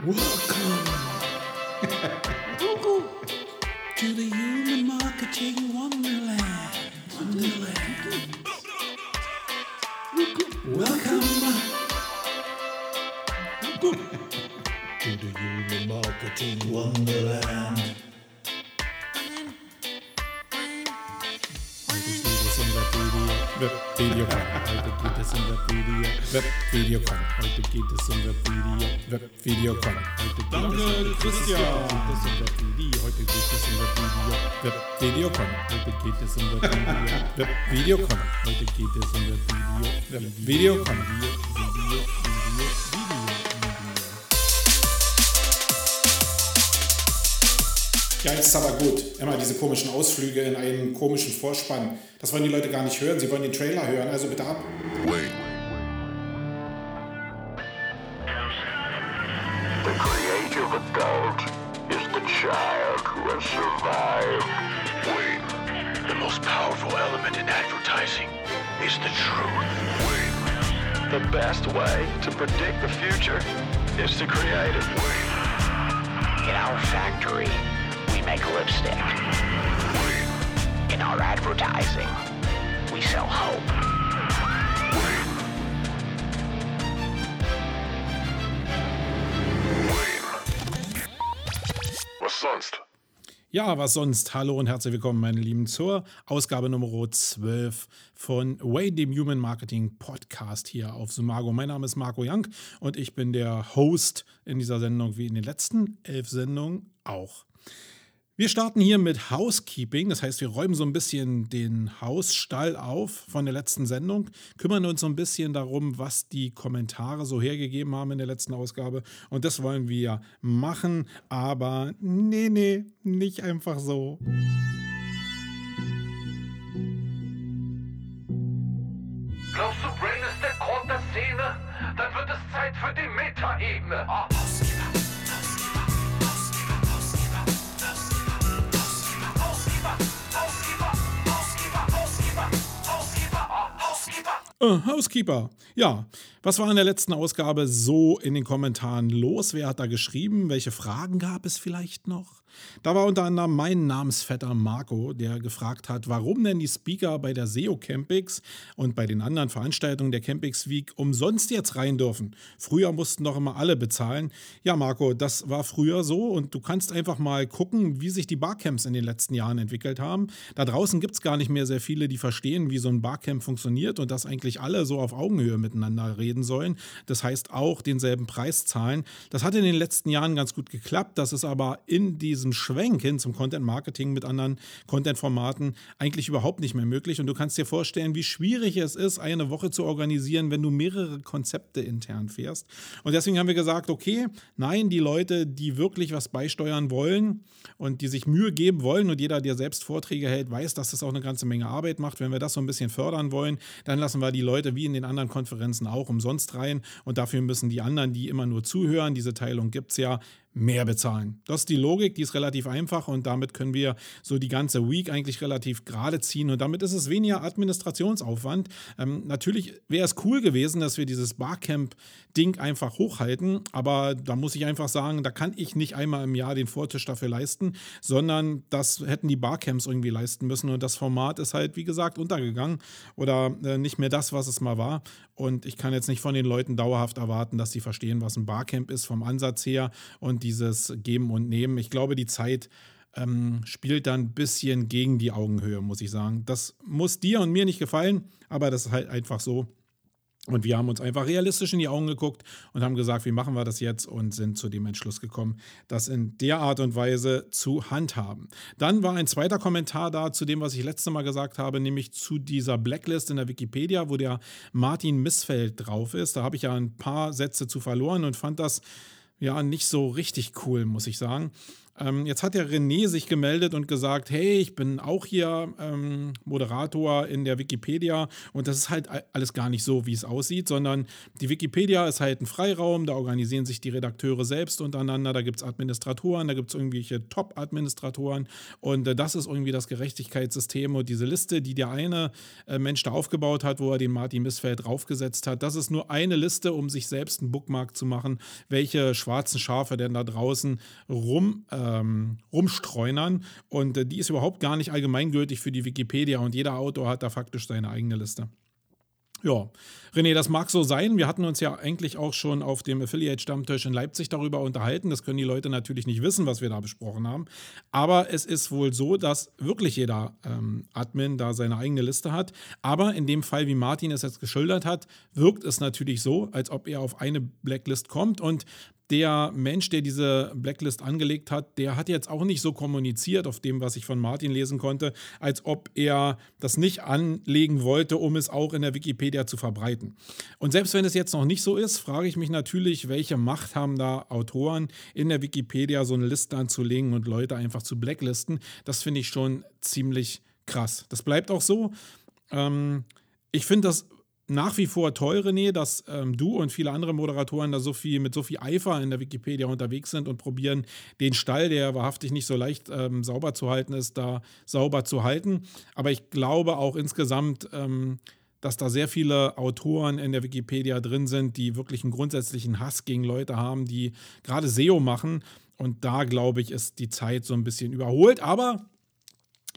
Welcome Welcome to the human marketing wonderland. Wonderland. Welcome. Welcome to the human marketing wonderland. Webvideocon. Heute geht es um Webvideo. Webvideocon. Heute geht es um Webvideo. Webvideocon. Heute geht Danke, es um Christian. Heute geht es um Webvideo. Heute geht es um Webvideo. Webvideocon. Heute geht es um Video, Ja, jetzt ist aber gut. Immer diese komischen Ausflüge in einen komischen Vorspann. Das wollen die Leute gar nicht hören. Sie wollen den Trailer hören. Also bitte ab. The Was sonst? Hallo und herzlich willkommen, meine Lieben, zur Ausgabe Nummer 12 von Way, dem Human Marketing Podcast hier auf Sumago. Mein Name ist Marco Young und ich bin der Host in dieser Sendung, wie in den letzten elf Sendungen auch. Wir starten hier mit Housekeeping, das heißt, wir räumen so ein bisschen den Hausstall auf von der letzten Sendung, kümmern uns so ein bisschen darum, was die Kommentare so hergegeben haben in der letzten Ausgabe und das wollen wir machen, aber nee, nee, nicht einfach so. Glaubst du, Brain ist der Grund der Szene? Dann wird es Zeit für die Metaebene. Ah. Äh, Housekeeper. Ja, was war in der letzten Ausgabe so in den Kommentaren los? Wer hat da geschrieben? Welche Fragen gab es vielleicht noch? Da war unter anderem mein Namensvetter Marco, der gefragt hat, warum denn die Speaker bei der SEO Campix und bei den anderen Veranstaltungen der Campix Week umsonst jetzt rein dürfen. Früher mussten doch immer alle bezahlen. Ja, Marco, das war früher so und du kannst einfach mal gucken, wie sich die Barcamps in den letzten Jahren entwickelt haben. Da draußen gibt es gar nicht mehr sehr viele, die verstehen, wie so ein Barcamp funktioniert und dass eigentlich alle so auf Augenhöhe miteinander reden sollen. Das heißt auch denselben Preis zahlen. Das hat in den letzten Jahren ganz gut geklappt. Das ist aber in diesem Schwenk hin zum Content Marketing mit anderen Content-Formaten eigentlich überhaupt nicht mehr möglich. Und du kannst dir vorstellen, wie schwierig es ist, eine Woche zu organisieren, wenn du mehrere Konzepte intern fährst. Und deswegen haben wir gesagt, okay, nein, die Leute, die wirklich was beisteuern wollen und die sich Mühe geben wollen und jeder, der selbst Vorträge hält, weiß, dass das auch eine ganze Menge Arbeit macht. Wenn wir das so ein bisschen fördern wollen, dann lassen wir die Leute wie in den anderen Konferenzen auch umsonst rein. Und dafür müssen die anderen, die immer nur zuhören, diese Teilung gibt es ja, mehr bezahlen. Das ist die Logik, die ist relativ einfach und damit können wir so die ganze Week eigentlich relativ gerade ziehen und damit ist es weniger Administrationsaufwand. Ähm, natürlich wäre es cool gewesen, dass wir dieses Barcamp-Ding einfach hochhalten, aber da muss ich einfach sagen, da kann ich nicht einmal im Jahr den Vortisch dafür leisten, sondern das hätten die Barcamps irgendwie leisten müssen und das Format ist halt, wie gesagt, untergegangen oder äh, nicht mehr das, was es mal war und ich kann jetzt nicht von den Leuten dauerhaft erwarten, dass sie verstehen, was ein Barcamp ist vom Ansatz her und dieses Geben und Nehmen. Ich glaube, die Zeit ähm, spielt dann ein bisschen gegen die Augenhöhe, muss ich sagen. Das muss dir und mir nicht gefallen, aber das ist halt einfach so. Und wir haben uns einfach realistisch in die Augen geguckt und haben gesagt, wie machen wir das jetzt und sind zu dem Entschluss gekommen, das in der Art und Weise zu handhaben. Dann war ein zweiter Kommentar da zu dem, was ich letzte Mal gesagt habe, nämlich zu dieser Blacklist in der Wikipedia, wo der Martin Missfeld drauf ist. Da habe ich ja ein paar Sätze zu verloren und fand das ja nicht so richtig cool, muss ich sagen. Ähm, jetzt hat der René sich gemeldet und gesagt, hey, ich bin auch hier ähm, Moderator in der Wikipedia. Und das ist halt alles gar nicht so, wie es aussieht, sondern die Wikipedia ist halt ein Freiraum, da organisieren sich die Redakteure selbst untereinander, da gibt es Administratoren, da gibt es irgendwelche Top-Administratoren. Und äh, das ist irgendwie das Gerechtigkeitssystem. Und diese Liste, die der eine äh, Mensch da aufgebaut hat, wo er den Martin Missfeld draufgesetzt hat, das ist nur eine Liste, um sich selbst einen Bookmark zu machen, welche schwarzen Schafe denn da draußen rum äh, ähm, rumstreunern. Und äh, die ist überhaupt gar nicht allgemeingültig für die Wikipedia und jeder Autor hat da faktisch seine eigene Liste. Ja, René, das mag so sein. Wir hatten uns ja eigentlich auch schon auf dem Affiliate-Stammtisch in Leipzig darüber unterhalten. Das können die Leute natürlich nicht wissen, was wir da besprochen haben. Aber es ist wohl so, dass wirklich jeder ähm, Admin da seine eigene Liste hat. Aber in dem Fall, wie Martin es jetzt geschildert hat, wirkt es natürlich so, als ob er auf eine Blacklist kommt. Und der Mensch, der diese Blacklist angelegt hat, der hat jetzt auch nicht so kommuniziert auf dem, was ich von Martin lesen konnte, als ob er das nicht anlegen wollte, um es auch in der Wikipedia zu verbreiten. Und selbst wenn es jetzt noch nicht so ist, frage ich mich natürlich, welche Macht haben da Autoren in der Wikipedia so eine Liste anzulegen und Leute einfach zu blacklisten. Das finde ich schon ziemlich krass. Das bleibt auch so. Ähm, ich finde das nach wie vor toll, René, dass ähm, du und viele andere Moderatoren da so viel mit so viel Eifer in der Wikipedia unterwegs sind und probieren, den Stall, der wahrhaftig nicht so leicht ähm, sauber zu halten ist, da sauber zu halten. Aber ich glaube auch insgesamt, ähm, dass da sehr viele Autoren in der Wikipedia drin sind, die wirklich einen grundsätzlichen Hass gegen Leute haben, die gerade SEO machen. Und da, glaube ich, ist die Zeit so ein bisschen überholt. Aber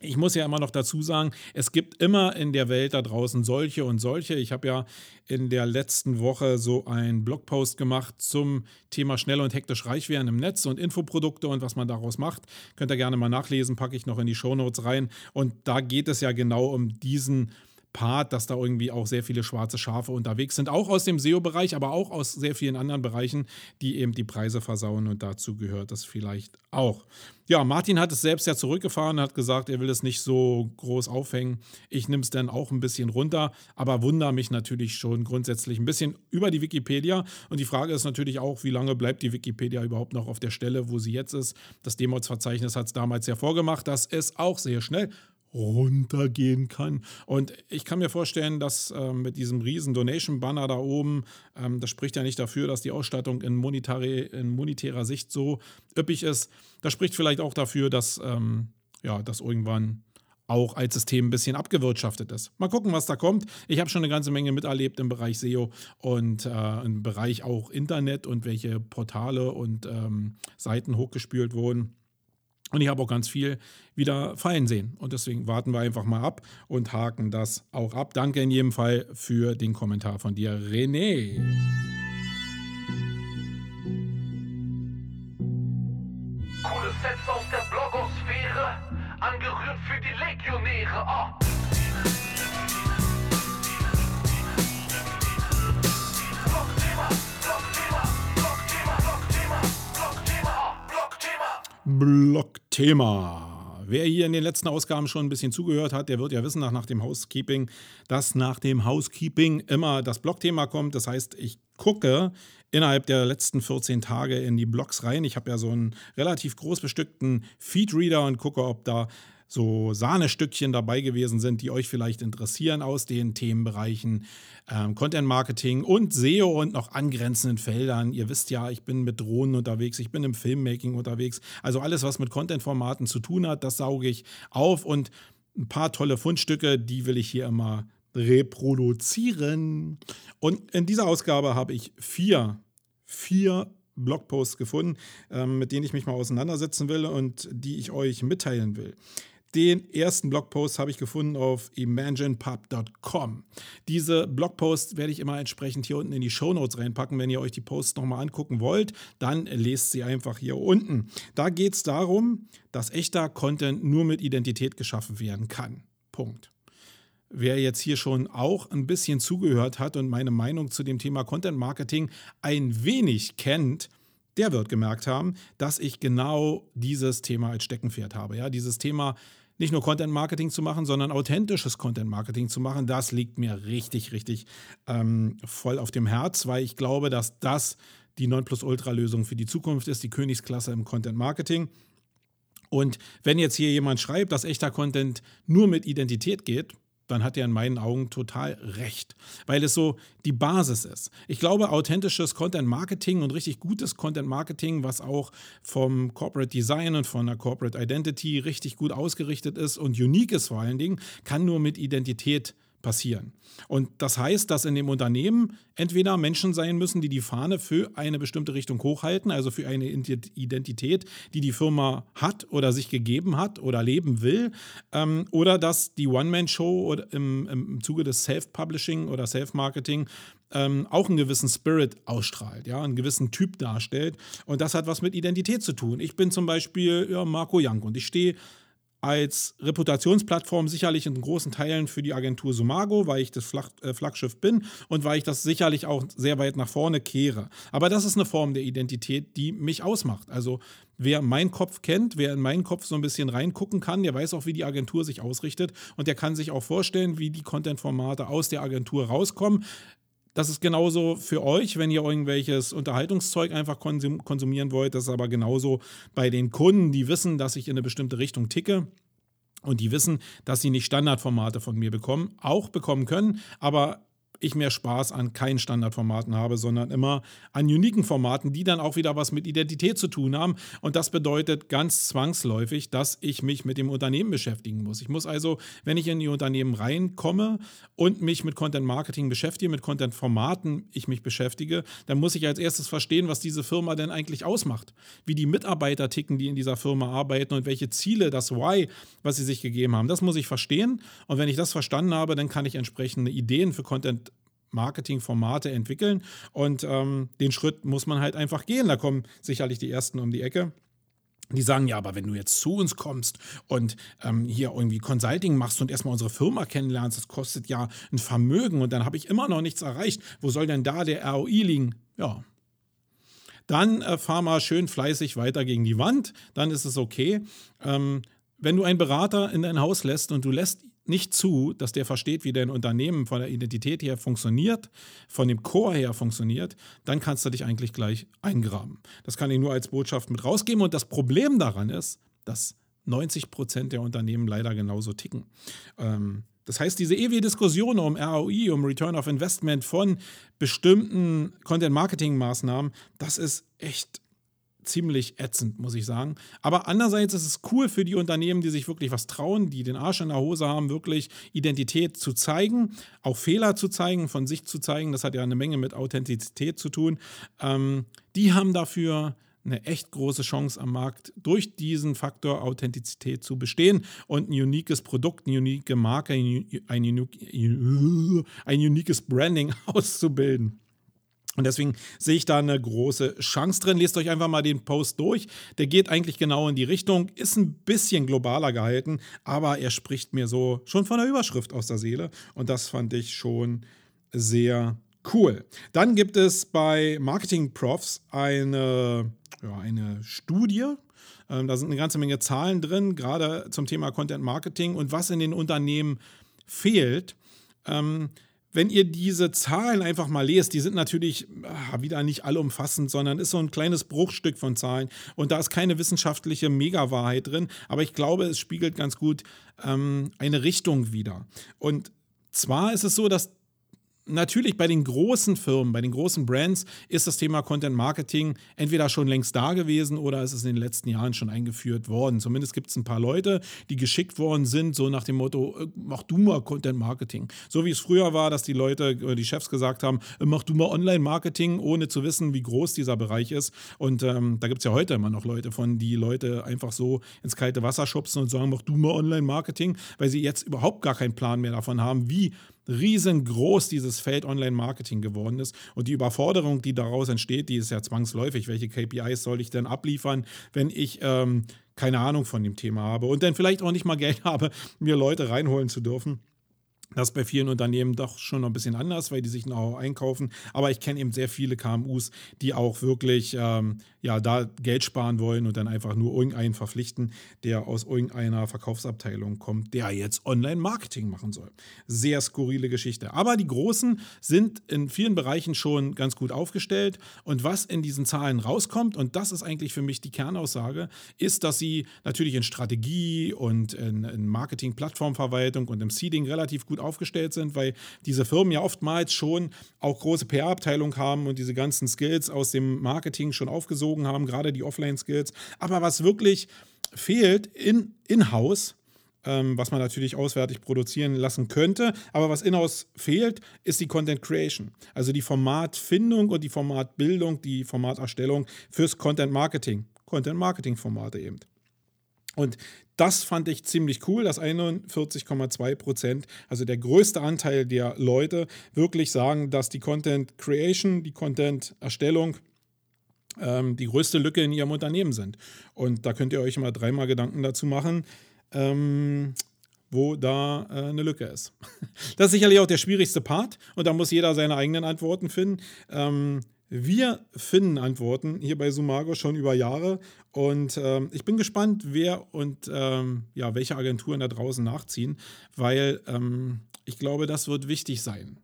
ich muss ja immer noch dazu sagen, es gibt immer in der Welt da draußen solche und solche. Ich habe ja in der letzten Woche so einen Blogpost gemacht zum Thema schnell und hektisch reich werden im Netz und Infoprodukte und was man daraus macht. Könnt ihr gerne mal nachlesen, packe ich noch in die Shownotes rein. Und da geht es ja genau um diesen Part, dass da irgendwie auch sehr viele schwarze Schafe unterwegs sind, auch aus dem SEO-Bereich, aber auch aus sehr vielen anderen Bereichen, die eben die Preise versauen und dazu gehört das vielleicht auch. Ja, Martin hat es selbst ja zurückgefahren, hat gesagt, er will es nicht so groß aufhängen. Ich nehme es dann auch ein bisschen runter, aber wundere mich natürlich schon grundsätzlich ein bisschen über die Wikipedia. Und die Frage ist natürlich auch, wie lange bleibt die Wikipedia überhaupt noch auf der Stelle, wo sie jetzt ist. Das Demods-Verzeichnis hat es damals ja vorgemacht, dass es auch sehr schnell runtergehen kann. Und ich kann mir vorstellen, dass ähm, mit diesem riesen Donation-Banner da oben, ähm, das spricht ja nicht dafür, dass die Ausstattung in, in monetärer Sicht so üppig ist. Das spricht vielleicht auch dafür, dass ähm, ja, das irgendwann auch als System ein bisschen abgewirtschaftet ist. Mal gucken, was da kommt. Ich habe schon eine ganze Menge miterlebt im Bereich SEO und äh, im Bereich auch Internet und welche Portale und ähm, Seiten hochgespült wurden. Und ich habe auch ganz viel wieder fallen sehen. Und deswegen warten wir einfach mal ab und haken das auch ab. Danke in jedem Fall für den Kommentar von dir, René. Coole Sets aus der Blogosphäre, angerührt für die Legionäre. Oh. Blockthema. Wer hier in den letzten Ausgaben schon ein bisschen zugehört hat, der wird ja wissen, nach, nach dem Housekeeping, dass nach dem Housekeeping immer das Blogthema kommt. Das heißt, ich gucke innerhalb der letzten 14 Tage in die Blogs rein. Ich habe ja so einen relativ groß bestückten Feedreader und gucke, ob da so Sahnestückchen dabei gewesen sind, die euch vielleicht interessieren aus den Themenbereichen ähm, Content Marketing und SEO und noch angrenzenden Feldern. Ihr wisst ja, ich bin mit Drohnen unterwegs, ich bin im Filmmaking unterwegs. Also alles, was mit Content-Formaten zu tun hat, das sauge ich auf und ein paar tolle Fundstücke, die will ich hier immer reproduzieren. Und in dieser Ausgabe habe ich vier, vier Blogposts gefunden, ähm, mit denen ich mich mal auseinandersetzen will und die ich euch mitteilen will. Den ersten Blogpost habe ich gefunden auf imaginepub.com. Diese Blogposts werde ich immer entsprechend hier unten in die Shownotes reinpacken. Wenn ihr euch die Posts nochmal angucken wollt, dann lest sie einfach hier unten. Da geht es darum, dass echter Content nur mit Identität geschaffen werden kann. Punkt. Wer jetzt hier schon auch ein bisschen zugehört hat und meine Meinung zu dem Thema Content Marketing ein wenig kennt, der wird gemerkt haben, dass ich genau dieses Thema als Steckenpferd habe. Ja, dieses Thema nicht nur Content Marketing zu machen, sondern authentisches Content Marketing zu machen, das liegt mir richtig, richtig ähm, voll auf dem Herz, weil ich glaube, dass das die 9 Plus Ultra Lösung für die Zukunft ist, die Königsklasse im Content Marketing. Und wenn jetzt hier jemand schreibt, dass echter Content nur mit Identität geht, dann hat er in meinen Augen total recht, weil es so die Basis ist. Ich glaube, authentisches Content Marketing und richtig gutes Content Marketing, was auch vom Corporate Design und von der Corporate Identity richtig gut ausgerichtet ist und unique ist vor allen Dingen, kann nur mit Identität passieren. Und das heißt, dass in dem Unternehmen entweder Menschen sein müssen, die die Fahne für eine bestimmte Richtung hochhalten, also für eine Identität, die die Firma hat oder sich gegeben hat oder leben will, ähm, oder dass die One-Man-Show im, im Zuge des Self-Publishing oder Self-Marketing ähm, auch einen gewissen Spirit ausstrahlt, ja, einen gewissen Typ darstellt. Und das hat was mit Identität zu tun. Ich bin zum Beispiel ja, Marco Young und ich stehe als Reputationsplattform sicherlich in großen Teilen für die Agentur Sumago, weil ich das Flag äh, Flaggschiff bin und weil ich das sicherlich auch sehr weit nach vorne kehre. Aber das ist eine Form der Identität, die mich ausmacht. Also wer meinen Kopf kennt, wer in meinen Kopf so ein bisschen reingucken kann, der weiß auch, wie die Agentur sich ausrichtet und der kann sich auch vorstellen, wie die Content-Formate aus der Agentur rauskommen das ist genauso für euch, wenn ihr irgendwelches Unterhaltungszeug einfach konsumieren wollt. Das ist aber genauso bei den Kunden, die wissen, dass ich in eine bestimmte Richtung ticke. Und die wissen, dass sie nicht Standardformate von mir bekommen, auch bekommen können, aber ich mehr Spaß an keinen Standardformaten habe, sondern immer an uniken Formaten, die dann auch wieder was mit Identität zu tun haben. Und das bedeutet ganz zwangsläufig, dass ich mich mit dem Unternehmen beschäftigen muss. Ich muss also, wenn ich in die Unternehmen reinkomme und mich mit Content Marketing beschäftige, mit Content Formaten ich mich beschäftige, dann muss ich als erstes verstehen, was diese Firma denn eigentlich ausmacht. Wie die Mitarbeiter ticken, die in dieser Firma arbeiten und welche Ziele, das Why, was sie sich gegeben haben. Das muss ich verstehen. Und wenn ich das verstanden habe, dann kann ich entsprechende Ideen für Content Marketingformate entwickeln. Und ähm, den Schritt muss man halt einfach gehen. Da kommen sicherlich die ersten um die Ecke. Die sagen, ja, aber wenn du jetzt zu uns kommst und ähm, hier irgendwie Consulting machst und erstmal unsere Firma kennenlernst, das kostet ja ein Vermögen und dann habe ich immer noch nichts erreicht. Wo soll denn da der ROI liegen? Ja. Dann äh, fahr mal schön fleißig weiter gegen die Wand, dann ist es okay. Ähm, wenn du einen Berater in dein Haus lässt und du lässt nicht zu, dass der versteht, wie dein Unternehmen von der Identität her funktioniert, von dem Core her funktioniert, dann kannst du dich eigentlich gleich eingraben. Das kann ich nur als Botschaft mit rausgeben. Und das Problem daran ist, dass 90 Prozent der Unternehmen leider genauso ticken. Ähm, das heißt, diese ewige Diskussion um ROI, um Return of Investment von bestimmten Content-Marketing-Maßnahmen, das ist echt ziemlich ätzend, muss ich sagen. Aber andererseits ist es cool für die Unternehmen, die sich wirklich was trauen, die den Arsch in der Hose haben, wirklich Identität zu zeigen, auch Fehler zu zeigen, von sich zu zeigen. Das hat ja eine Menge mit Authentizität zu tun. Ähm, die haben dafür eine echt große Chance am Markt, durch diesen Faktor Authentizität zu bestehen und ein uniques Produkt, eine unique Marke, ein, ein, ein uniques Branding auszubilden. Und deswegen sehe ich da eine große Chance drin. Lest euch einfach mal den Post durch. Der geht eigentlich genau in die Richtung, ist ein bisschen globaler gehalten, aber er spricht mir so schon von der Überschrift aus der Seele. Und das fand ich schon sehr cool. Dann gibt es bei Marketing Profs eine, ja, eine Studie. Ähm, da sind eine ganze Menge Zahlen drin, gerade zum Thema Content Marketing und was in den Unternehmen fehlt. Wenn ihr diese Zahlen einfach mal lest, die sind natürlich ach, wieder nicht allumfassend, sondern ist so ein kleines Bruchstück von Zahlen und da ist keine wissenschaftliche Mega-Wahrheit drin, aber ich glaube, es spiegelt ganz gut ähm, eine Richtung wider. Und zwar ist es so, dass natürlich bei den großen Firmen, bei den großen Brands ist das Thema Content Marketing entweder schon längst da gewesen oder ist es in den letzten Jahren schon eingeführt worden. Zumindest gibt es ein paar Leute, die geschickt worden sind, so nach dem Motto, äh, mach du mal Content Marketing. So wie es früher war, dass die Leute, äh, die Chefs gesagt haben, äh, mach du mal Online Marketing, ohne zu wissen, wie groß dieser Bereich ist. Und ähm, da gibt es ja heute immer noch Leute von, die Leute einfach so ins kalte Wasser schubsen und sagen, mach du mal Online Marketing, weil sie jetzt überhaupt gar keinen Plan mehr davon haben, wie riesengroß dieses Feld Online-Marketing geworden ist. Und die Überforderung, die daraus entsteht, die ist ja zwangsläufig. Welche KPIs soll ich denn abliefern, wenn ich ähm, keine Ahnung von dem Thema habe und dann vielleicht auch nicht mal Geld habe, mir Leute reinholen zu dürfen? Das ist bei vielen Unternehmen doch schon noch ein bisschen anders, weil die sich noch einkaufen. Aber ich kenne eben sehr viele KMUs, die auch wirklich ähm, ja, da Geld sparen wollen und dann einfach nur irgendeinen verpflichten, der aus irgendeiner Verkaufsabteilung kommt, der jetzt Online-Marketing machen soll. Sehr skurrile Geschichte. Aber die Großen sind in vielen Bereichen schon ganz gut aufgestellt. Und was in diesen Zahlen rauskommt, und das ist eigentlich für mich die Kernaussage, ist, dass sie natürlich in Strategie und in, in Marketing, Plattformverwaltung und im Seeding relativ gut aufgestellt sind, weil diese Firmen ja oftmals schon auch große PR-Abteilungen haben und diese ganzen Skills aus dem Marketing schon aufgesogen haben, gerade die Offline-Skills. Aber was wirklich fehlt in, in-house, ähm, was man natürlich auswärtig produzieren lassen könnte. Aber was in-house fehlt, ist die Content Creation. Also die Formatfindung und die Formatbildung, die Formaterstellung fürs Content Marketing. Content Marketing Formate eben. Und das fand ich ziemlich cool, dass 41,2 Prozent, also der größte Anteil der Leute, wirklich sagen, dass die Content Creation, die Content Erstellung ähm, die größte Lücke in ihrem Unternehmen sind. Und da könnt ihr euch mal dreimal Gedanken dazu machen, ähm, wo da äh, eine Lücke ist. Das ist sicherlich auch der schwierigste Part und da muss jeder seine eigenen Antworten finden. Ähm, wir finden Antworten hier bei Sumago schon über Jahre und ähm, ich bin gespannt, wer und ähm, ja, welche Agenturen da draußen nachziehen, weil ähm, ich glaube, das wird wichtig sein.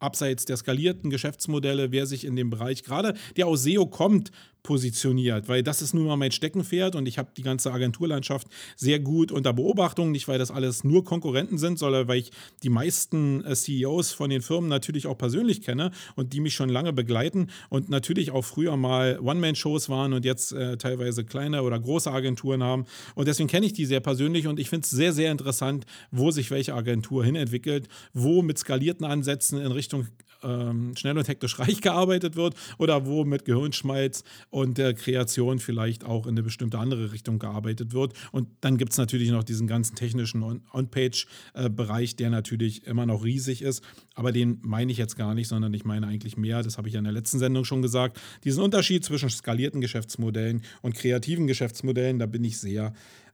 Abseits der skalierten Geschäftsmodelle, wer sich in dem Bereich, gerade der aus SEO kommt, positioniert, weil das ist nun mal mein Steckenpferd und ich habe die ganze Agenturlandschaft sehr gut unter Beobachtung, nicht weil das alles nur Konkurrenten sind, sondern weil ich die meisten äh, CEOs von den Firmen natürlich auch persönlich kenne und die mich schon lange begleiten und natürlich auch früher mal One-Man-Shows waren und jetzt äh, teilweise kleine oder große Agenturen haben. Und deswegen kenne ich die sehr persönlich und ich finde es sehr, sehr interessant, wo sich welche Agentur hinentwickelt, wo mit skalierten Ansätzen in Richtung ähm, schnell und hektisch reich gearbeitet wird oder wo mit Gehirnschmalz und der Kreation vielleicht auch in eine bestimmte andere Richtung gearbeitet wird. Und dann gibt es natürlich noch diesen ganzen technischen On-Page-Bereich, der natürlich immer noch riesig ist. Aber den meine ich jetzt gar nicht, sondern ich meine eigentlich mehr, das habe ich ja in der letzten Sendung schon gesagt, diesen Unterschied zwischen skalierten Geschäftsmodellen und kreativen Geschäftsmodellen, da bin ich sehr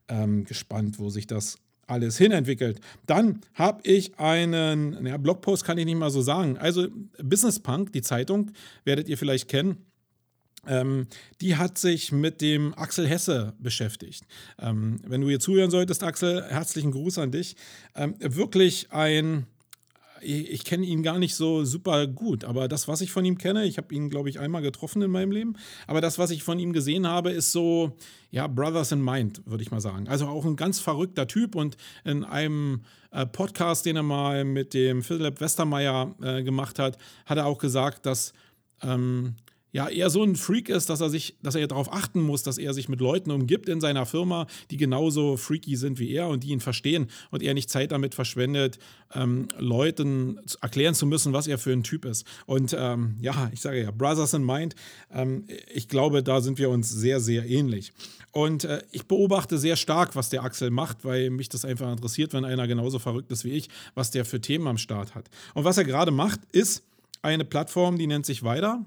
ähm, gespannt, wo sich das alles hinentwickelt. Dann habe ich einen, ja, Blogpost kann ich nicht mal so sagen. Also Business Punk, die Zeitung, werdet ihr vielleicht kennen. Ähm, die hat sich mit dem Axel Hesse beschäftigt. Ähm, wenn du hier zuhören solltest, Axel, herzlichen Gruß an dich. Ähm, wirklich ein ich kenne ihn gar nicht so super gut, aber das, was ich von ihm kenne, ich habe ihn, glaube ich, einmal getroffen in meinem Leben, aber das, was ich von ihm gesehen habe, ist so, ja, Brothers in Mind, würde ich mal sagen. Also auch ein ganz verrückter Typ und in einem äh, Podcast, den er mal mit dem Philipp Westermeier äh, gemacht hat, hat er auch gesagt, dass ähm, ja eher so ein Freak ist, dass er sich, dass er darauf achten muss, dass er sich mit Leuten umgibt in seiner Firma, die genauso freaky sind wie er und die ihn verstehen und er nicht Zeit damit verschwendet, ähm, Leuten erklären zu müssen, was er für ein Typ ist. Und ähm, ja, ich sage ja, Brothers in Mind, ähm, ich glaube, da sind wir uns sehr, sehr ähnlich. Und äh, ich beobachte sehr stark, was der Axel macht, weil mich das einfach interessiert, wenn einer genauso verrückt ist wie ich, was der für Themen am Start hat. Und was er gerade macht, ist eine Plattform, die nennt sich Weiter.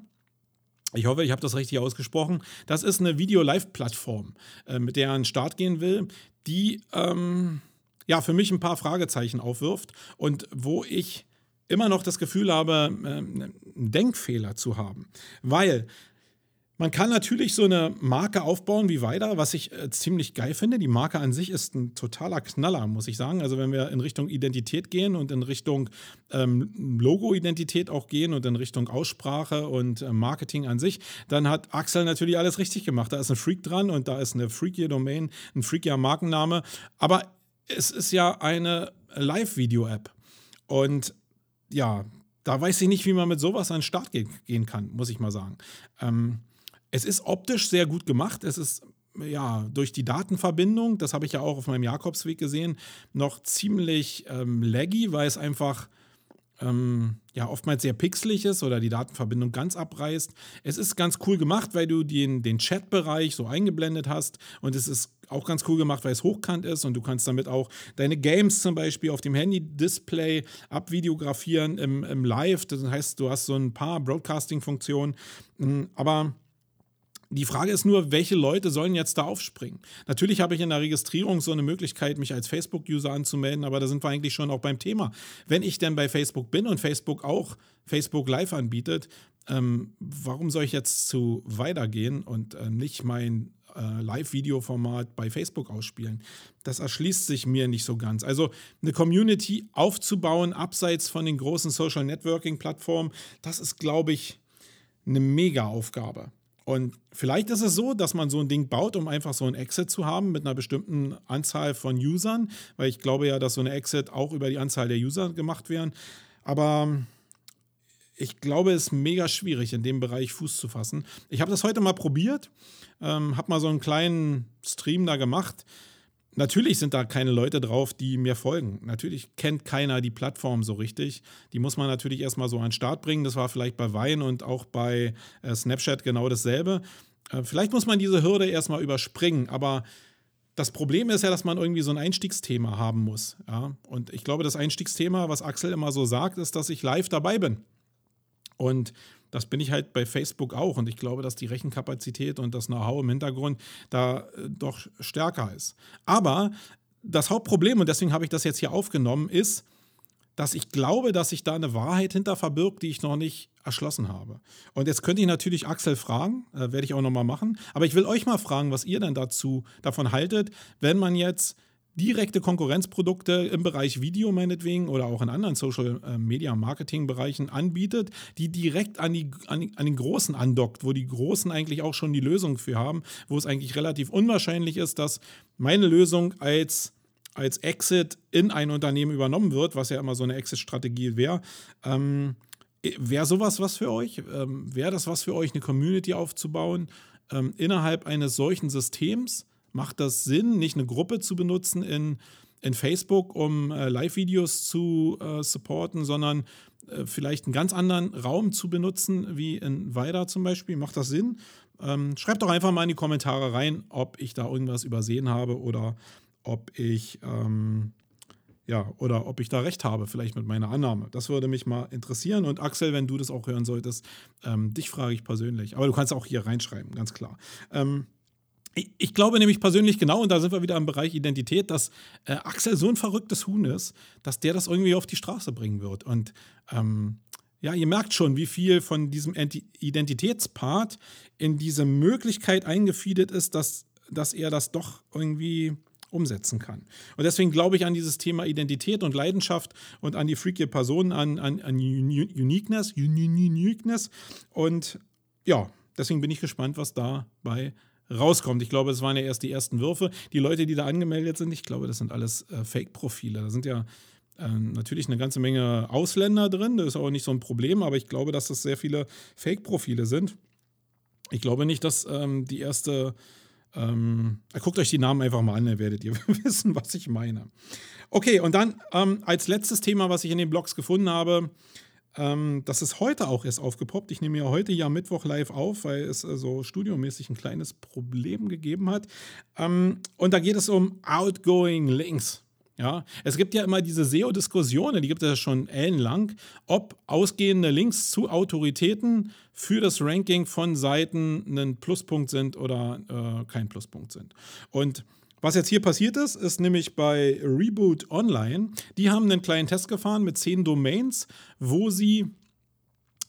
Ich hoffe, ich habe das richtig ausgesprochen. Das ist eine Video-Live-Plattform, äh, mit der er an den Start gehen will, die ähm, ja für mich ein paar Fragezeichen aufwirft und wo ich immer noch das Gefühl habe, äh, einen Denkfehler zu haben. Weil man kann natürlich so eine Marke aufbauen wie Weider, was ich äh, ziemlich geil finde. Die Marke an sich ist ein totaler Knaller, muss ich sagen. Also wenn wir in Richtung Identität gehen und in Richtung ähm, Logo-Identität auch gehen und in Richtung Aussprache und äh, Marketing an sich, dann hat Axel natürlich alles richtig gemacht. Da ist ein Freak dran und da ist eine freakier Domain, ein freakier Markenname. Aber es ist ja eine Live-Video-App. Und ja, da weiß ich nicht, wie man mit sowas an den Start gehen kann, muss ich mal sagen. Ähm, es ist optisch sehr gut gemacht. Es ist ja durch die Datenverbindung, das habe ich ja auch auf meinem Jakobsweg gesehen, noch ziemlich ähm, laggy, weil es einfach ähm, ja oftmals sehr pixelig ist oder die Datenverbindung ganz abreißt. Es ist ganz cool gemacht, weil du den, den Chat-Bereich so eingeblendet hast und es ist auch ganz cool gemacht, weil es hochkant ist und du kannst damit auch deine Games zum Beispiel auf dem Handy-Display abvideografieren im, im Live. Das heißt, du hast so ein paar Broadcasting-Funktionen, aber Die Frage ist nur, welche Leute sollen jetzt da aufspringen? Natürlich habe ich in der Registrierung so eine Möglichkeit, mich als Facebook-User anzumelden, aber da sind wir eigentlich schon auch beim Thema. Wenn ich denn bei Facebook bin und Facebook auch Facebook Live anbietet, ähm, warum soll ich jetzt zu weitergehen und äh, nicht mein äh, Live-Video-Format bei Facebook ausspielen? Das erschließt sich mir nicht so ganz. Also eine Community aufzubauen, abseits von den großen Social Networking-Plattformen, das ist, glaube ich, eine Mega-Aufgabe. Und vielleicht ist es so, dass man so ein Ding baut, um einfach so ein Exit zu haben mit einer bestimmten Anzahl von Usern, weil ich glaube ja, dass so eine Exit auch über die Anzahl der User gemacht werden. Aber ich glaube, es ist mega schwierig, in dem Bereich Fuß zu fassen. Ich habe das heute mal probiert, ähm, habe mal so einen kleinen Stream da gemacht. Natürlich sind da keine Leute drauf, die mir folgen. Natürlich kennt keiner die Plattform so richtig. Die muss man natürlich erstmal so an den Start bringen. Das war vielleicht bei Wein und auch bei äh, Snapchat genau dasselbe. Äh, vielleicht muss man diese Hürde erstmal überspringen, aber das Problem ist ja, dass man irgendwie so ein Einstiegsthema haben muss. Ja? Und ich glaube, das Einstiegsthema, was Axel immer so sagt, ist, dass ich live dabei bin. Und das bin ich halt bei Facebook auch. Und ich glaube, dass die Rechenkapazität und das Know-how im Hintergrund da äh, doch stärker ist. Aber das Hauptproblem, und deswegen habe ich das jetzt hier aufgenommen, ist, dass ich glaube, dass sich da eine Wahrheit hinter verbirgt, die ich noch nicht erschlossen habe. Und jetzt könnte ich natürlich Axel fragen, äh, werde ich auch nochmal machen. Aber ich will euch mal fragen, was ihr denn dazu davon haltet, wenn man jetzt direkte Konkurrenzprodukte im Bereich Video meinetwegen oder auch in anderen Social äh, Media Marketing Bereichen anbietet, die direkt an, die, an, an den Großen andockt, wo die Großen eigentlich auch schon die Lösung für haben, wo es eigentlich relativ unwahrscheinlich ist, dass meine Lösung als als Exit in ein Unternehmen übernommen wird, was ja immer so eine Exit-Strategie wäre. Ähm, wäre sowas was für euch? Ähm, wäre das was für euch, eine Community aufzubauen ähm, innerhalb eines solchen Systems? Macht das Sinn, nicht eine Gruppe zu benutzen in, in Facebook, um äh, Live-Videos zu äh, supporten, sondern äh, vielleicht einen ganz anderen Raum zu benutzen, wie in Weida zum Beispiel? Macht das Sinn? Ähm, schreibt doch einfach mal in die Kommentare rein, ob ich da irgendwas übersehen habe oder ob ich ähm, ja, oder ob ich da recht habe, vielleicht mit meiner Annahme. Das würde mich mal interessieren. Und Axel, wenn du das auch hören solltest, ähm, dich frage ich persönlich. Aber du kannst auch hier reinschreiben, ganz klar. Ähm, ich glaube nämlich persönlich genau, und da sind wir wieder im Bereich Identität, dass äh, Axel so ein verrücktes Huhn ist, dass der das irgendwie auf die Straße bringen wird. Und ähm, ja, ihr merkt schon, wie viel von diesem Identitätspart in diese Möglichkeit eingefeedet ist, dass, dass er das doch irgendwie umsetzen kann. Und deswegen glaube ich an dieses Thema Identität und Leidenschaft und an die freaky Person, an, an, an Uniqueness, Uniqueness. Und ja, deswegen bin ich gespannt, was dabei rauskommt. Ich glaube, es waren ja erst die ersten Würfe. Die Leute, die da angemeldet sind, ich glaube, das sind alles äh, Fake-Profile. Da sind ja äh, natürlich eine ganze Menge Ausländer drin. Das ist auch nicht so ein Problem, aber ich glaube, dass das sehr viele Fake-Profile sind. Ich glaube nicht, dass ähm, die erste. Ähm, guckt euch die Namen einfach mal an, dann werdet ihr wissen, was ich meine. Okay, und dann ähm, als letztes Thema, was ich in den Blogs gefunden habe, ähm, das ist heute auch erst aufgepoppt. Ich nehme ja heute ja Mittwoch live auf, weil es äh, so studiomäßig ein kleines Problem gegeben hat. Ähm, und da geht es um Outgoing Links. Ja, es gibt ja immer diese SEO-Diskussionen, die gibt es ja schon ellenlang, ob ausgehende Links zu Autoritäten für das Ranking von Seiten ein Pluspunkt sind oder äh, kein Pluspunkt sind. Und was jetzt hier passiert ist, ist nämlich bei Reboot Online, die haben einen kleinen Test gefahren mit zehn Domains, wo sie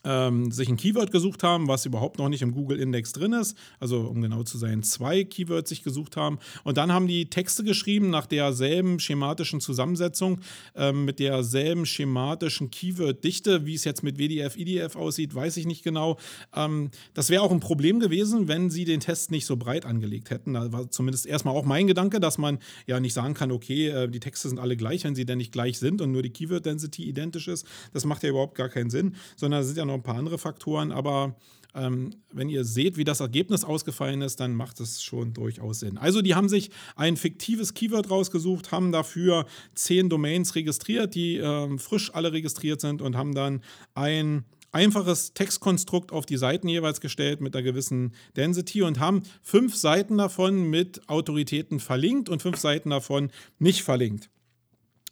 ähm, sich ein Keyword gesucht haben, was überhaupt noch nicht im Google-Index drin ist. Also, um genau zu sein, zwei Keywords sich gesucht haben. Und dann haben die Texte geschrieben nach derselben schematischen Zusammensetzung, ähm, mit derselben schematischen Keyword-Dichte. Wie es jetzt mit WDF, IDF aussieht, weiß ich nicht genau. Ähm, das wäre auch ein Problem gewesen, wenn sie den Test nicht so breit angelegt hätten. Da war zumindest erstmal auch mein Gedanke, dass man ja nicht sagen kann, okay, äh, die Texte sind alle gleich, wenn sie denn nicht gleich sind und nur die Keyword-Density identisch ist. Das macht ja überhaupt gar keinen Sinn, sondern es sind ja noch ein paar andere Faktoren, aber ähm, wenn ihr seht, wie das Ergebnis ausgefallen ist, dann macht es schon durchaus Sinn. Also die haben sich ein fiktives Keyword rausgesucht, haben dafür zehn Domains registriert, die ähm, frisch alle registriert sind und haben dann ein einfaches Textkonstrukt auf die Seiten jeweils gestellt mit einer gewissen Density und haben fünf Seiten davon mit Autoritäten verlinkt und fünf Seiten davon nicht verlinkt.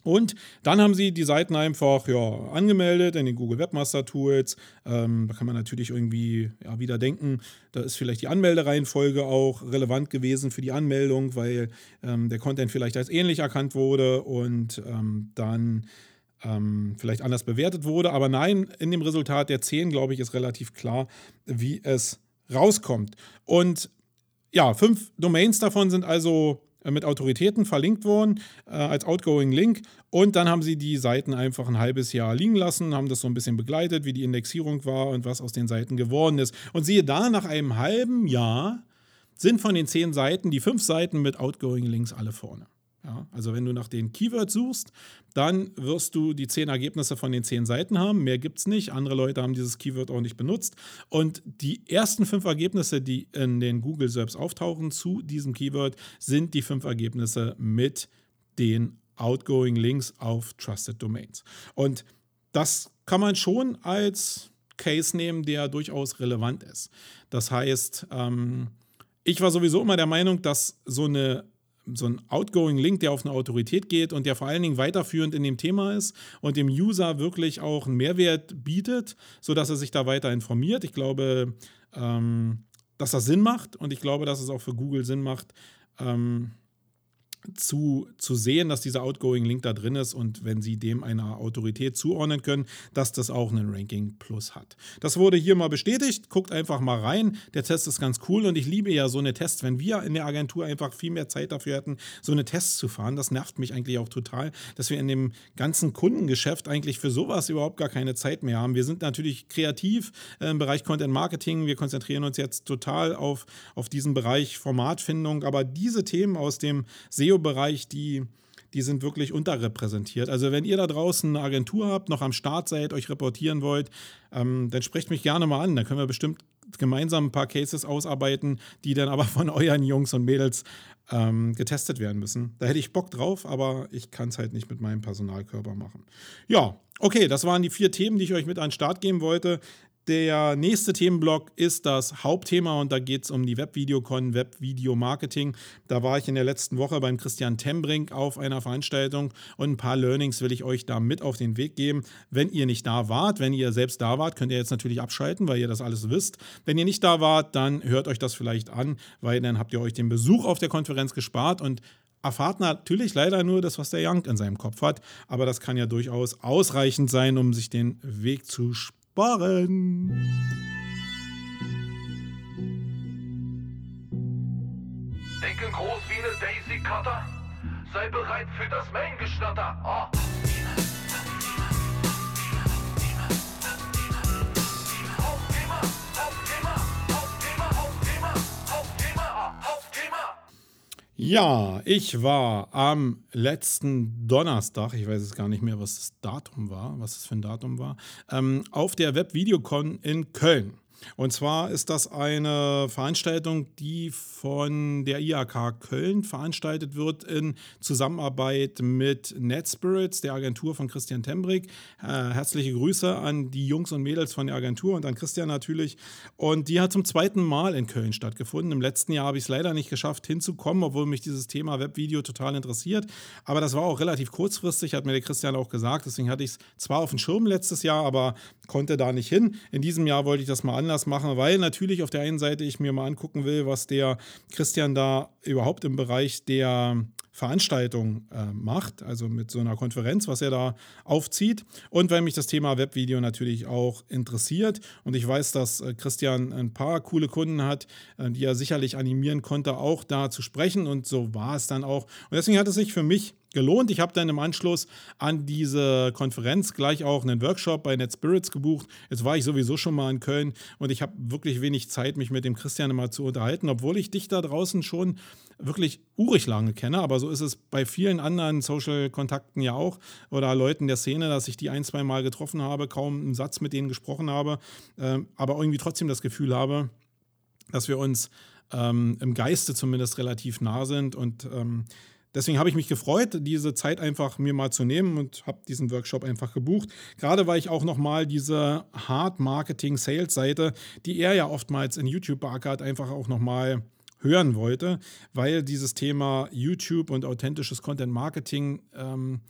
Und dann haben sie die Seiten einfach ja, angemeldet in den Google Webmaster Tools. Ähm, da kann man natürlich irgendwie ja, wieder denken, da ist vielleicht die Anmeldereihenfolge auch relevant gewesen für die Anmeldung, weil ähm, der Content vielleicht als ähnlich erkannt wurde und ähm, dann ähm, vielleicht anders bewertet wurde. Aber nein, in dem Resultat der 10, glaube ich, ist relativ klar, wie es rauskommt. Und ja, fünf Domains davon sind also mit Autoritäten verlinkt worden äh, als Outgoing Link. Und dann haben sie die Seiten einfach ein halbes Jahr liegen lassen, haben das so ein bisschen begleitet, wie die Indexierung war und was aus den Seiten geworden ist. Und siehe da, nach einem halben Jahr sind von den zehn Seiten die fünf Seiten mit Outgoing Links alle vorne. Ja, also wenn du nach den Keywords suchst, dann wirst du die zehn Ergebnisse von den zehn Seiten haben. Mehr gibt es nicht. Andere Leute haben dieses Keyword auch nicht benutzt. Und die ersten fünf Ergebnisse, die in den Google Search auftauchen zu diesem Keyword, sind die fünf Ergebnisse mit den Outgoing Links auf Trusted Domains. Und das kann man schon als Case nehmen, der durchaus relevant ist. Das heißt, ähm, ich war sowieso immer der Meinung, dass so eine so ein outgoing Link, der auf eine Autorität geht und der vor allen Dingen weiterführend in dem Thema ist und dem User wirklich auch einen Mehrwert bietet, sodass er sich da weiter informiert. Ich glaube, ähm, dass das Sinn macht und ich glaube, dass es auch für Google Sinn macht, ähm, zu, zu sehen, dass dieser Outgoing-Link da drin ist und wenn Sie dem eine Autorität zuordnen können, dass das auch einen Ranking Plus hat. Das wurde hier mal bestätigt. Guckt einfach mal rein. Der Test ist ganz cool und ich liebe ja so eine Tests. Wenn wir in der Agentur einfach viel mehr Zeit dafür hätten, so eine Tests zu fahren, das nervt mich eigentlich auch total, dass wir in dem ganzen Kundengeschäft eigentlich für sowas überhaupt gar keine Zeit mehr haben. Wir sind natürlich kreativ äh, im Bereich Content Marketing. Wir konzentrieren uns jetzt total auf, auf diesen Bereich Formatfindung, aber diese Themen aus dem SEO Videobereich, die, die sind wirklich unterrepräsentiert. Also wenn ihr da draußen eine Agentur habt, noch am Start seid, euch reportieren wollt, ähm, dann sprecht mich gerne mal an. Dann können wir bestimmt gemeinsam ein paar Cases ausarbeiten, die dann aber von euren Jungs und Mädels ähm, getestet werden müssen. Da hätte ich Bock drauf, aber ich kann es halt nicht mit meinem Personalkörper machen. Ja, okay, das waren die vier Themen, die ich euch mit an den Start geben wollte. Der nächste Themenblock ist das Hauptthema und da geht es um die Webvideocon, Webvideo-Marketing. Da war ich in der letzten Woche beim Christian Tembrink auf einer Veranstaltung und ein paar Learnings will ich euch da mit auf den Weg geben. Wenn ihr nicht da wart, wenn ihr selbst da wart, könnt ihr jetzt natürlich abschalten, weil ihr das alles wisst. Wenn ihr nicht da wart, dann hört euch das vielleicht an, weil dann habt ihr euch den Besuch auf der Konferenz gespart und erfahrt natürlich leider nur das, was der Young in seinem Kopf hat, aber das kann ja durchaus ausreichend sein, um sich den Weg zu sparen. Denken groß wie eine Daisy Cutter. Sei bereit für das Main-Geschnatter. Ah. Ja, ich war am letzten Donnerstag, ich weiß jetzt gar nicht mehr, was das Datum war, was das für ein Datum war, ähm, auf der Webvideocon in Köln. Und zwar ist das eine Veranstaltung, die von der IAK Köln veranstaltet wird in Zusammenarbeit mit NetSpirits, der Agentur von Christian Tembrick. Äh, herzliche Grüße an die Jungs und Mädels von der Agentur und an Christian natürlich. Und die hat zum zweiten Mal in Köln stattgefunden. Im letzten Jahr habe ich es leider nicht geschafft hinzukommen, obwohl mich dieses Thema Webvideo total interessiert. Aber das war auch relativ kurzfristig, hat mir der Christian auch gesagt. Deswegen hatte ich es zwar auf dem Schirm letztes Jahr, aber konnte da nicht hin. In diesem Jahr wollte ich das mal anders machen, weil natürlich auf der einen Seite ich mir mal angucken will, was der Christian da überhaupt im Bereich der Veranstaltung äh, macht, also mit so einer Konferenz, was er da aufzieht. Und weil mich das Thema Webvideo natürlich auch interessiert und ich weiß, dass äh, Christian ein paar coole Kunden hat, äh, die er sicherlich animieren konnte, auch da zu sprechen. Und so war es dann auch. Und deswegen hat es sich für mich gelohnt. Ich habe dann im Anschluss an diese Konferenz gleich auch einen Workshop bei NetSpirits gebucht. Jetzt war ich sowieso schon mal in Köln und ich habe wirklich wenig Zeit, mich mit dem Christian immer zu unterhalten, obwohl ich dich da draußen schon wirklich urig lange kenne. Aber so ist es bei vielen anderen Social-Kontakten ja auch oder Leuten der Szene, dass ich die ein, zwei Mal getroffen habe, kaum einen Satz mit denen gesprochen habe, äh, aber irgendwie trotzdem das Gefühl habe, dass wir uns ähm, im Geiste zumindest relativ nah sind und ähm, Deswegen habe ich mich gefreut, diese Zeit einfach mir mal zu nehmen und habe diesen Workshop einfach gebucht. Gerade weil ich auch nochmal diese Hard Marketing Sales Seite, die er ja oftmals in YouTube beackert, einfach auch nochmal hören wollte, weil dieses Thema YouTube und authentisches Content Marketing ähm,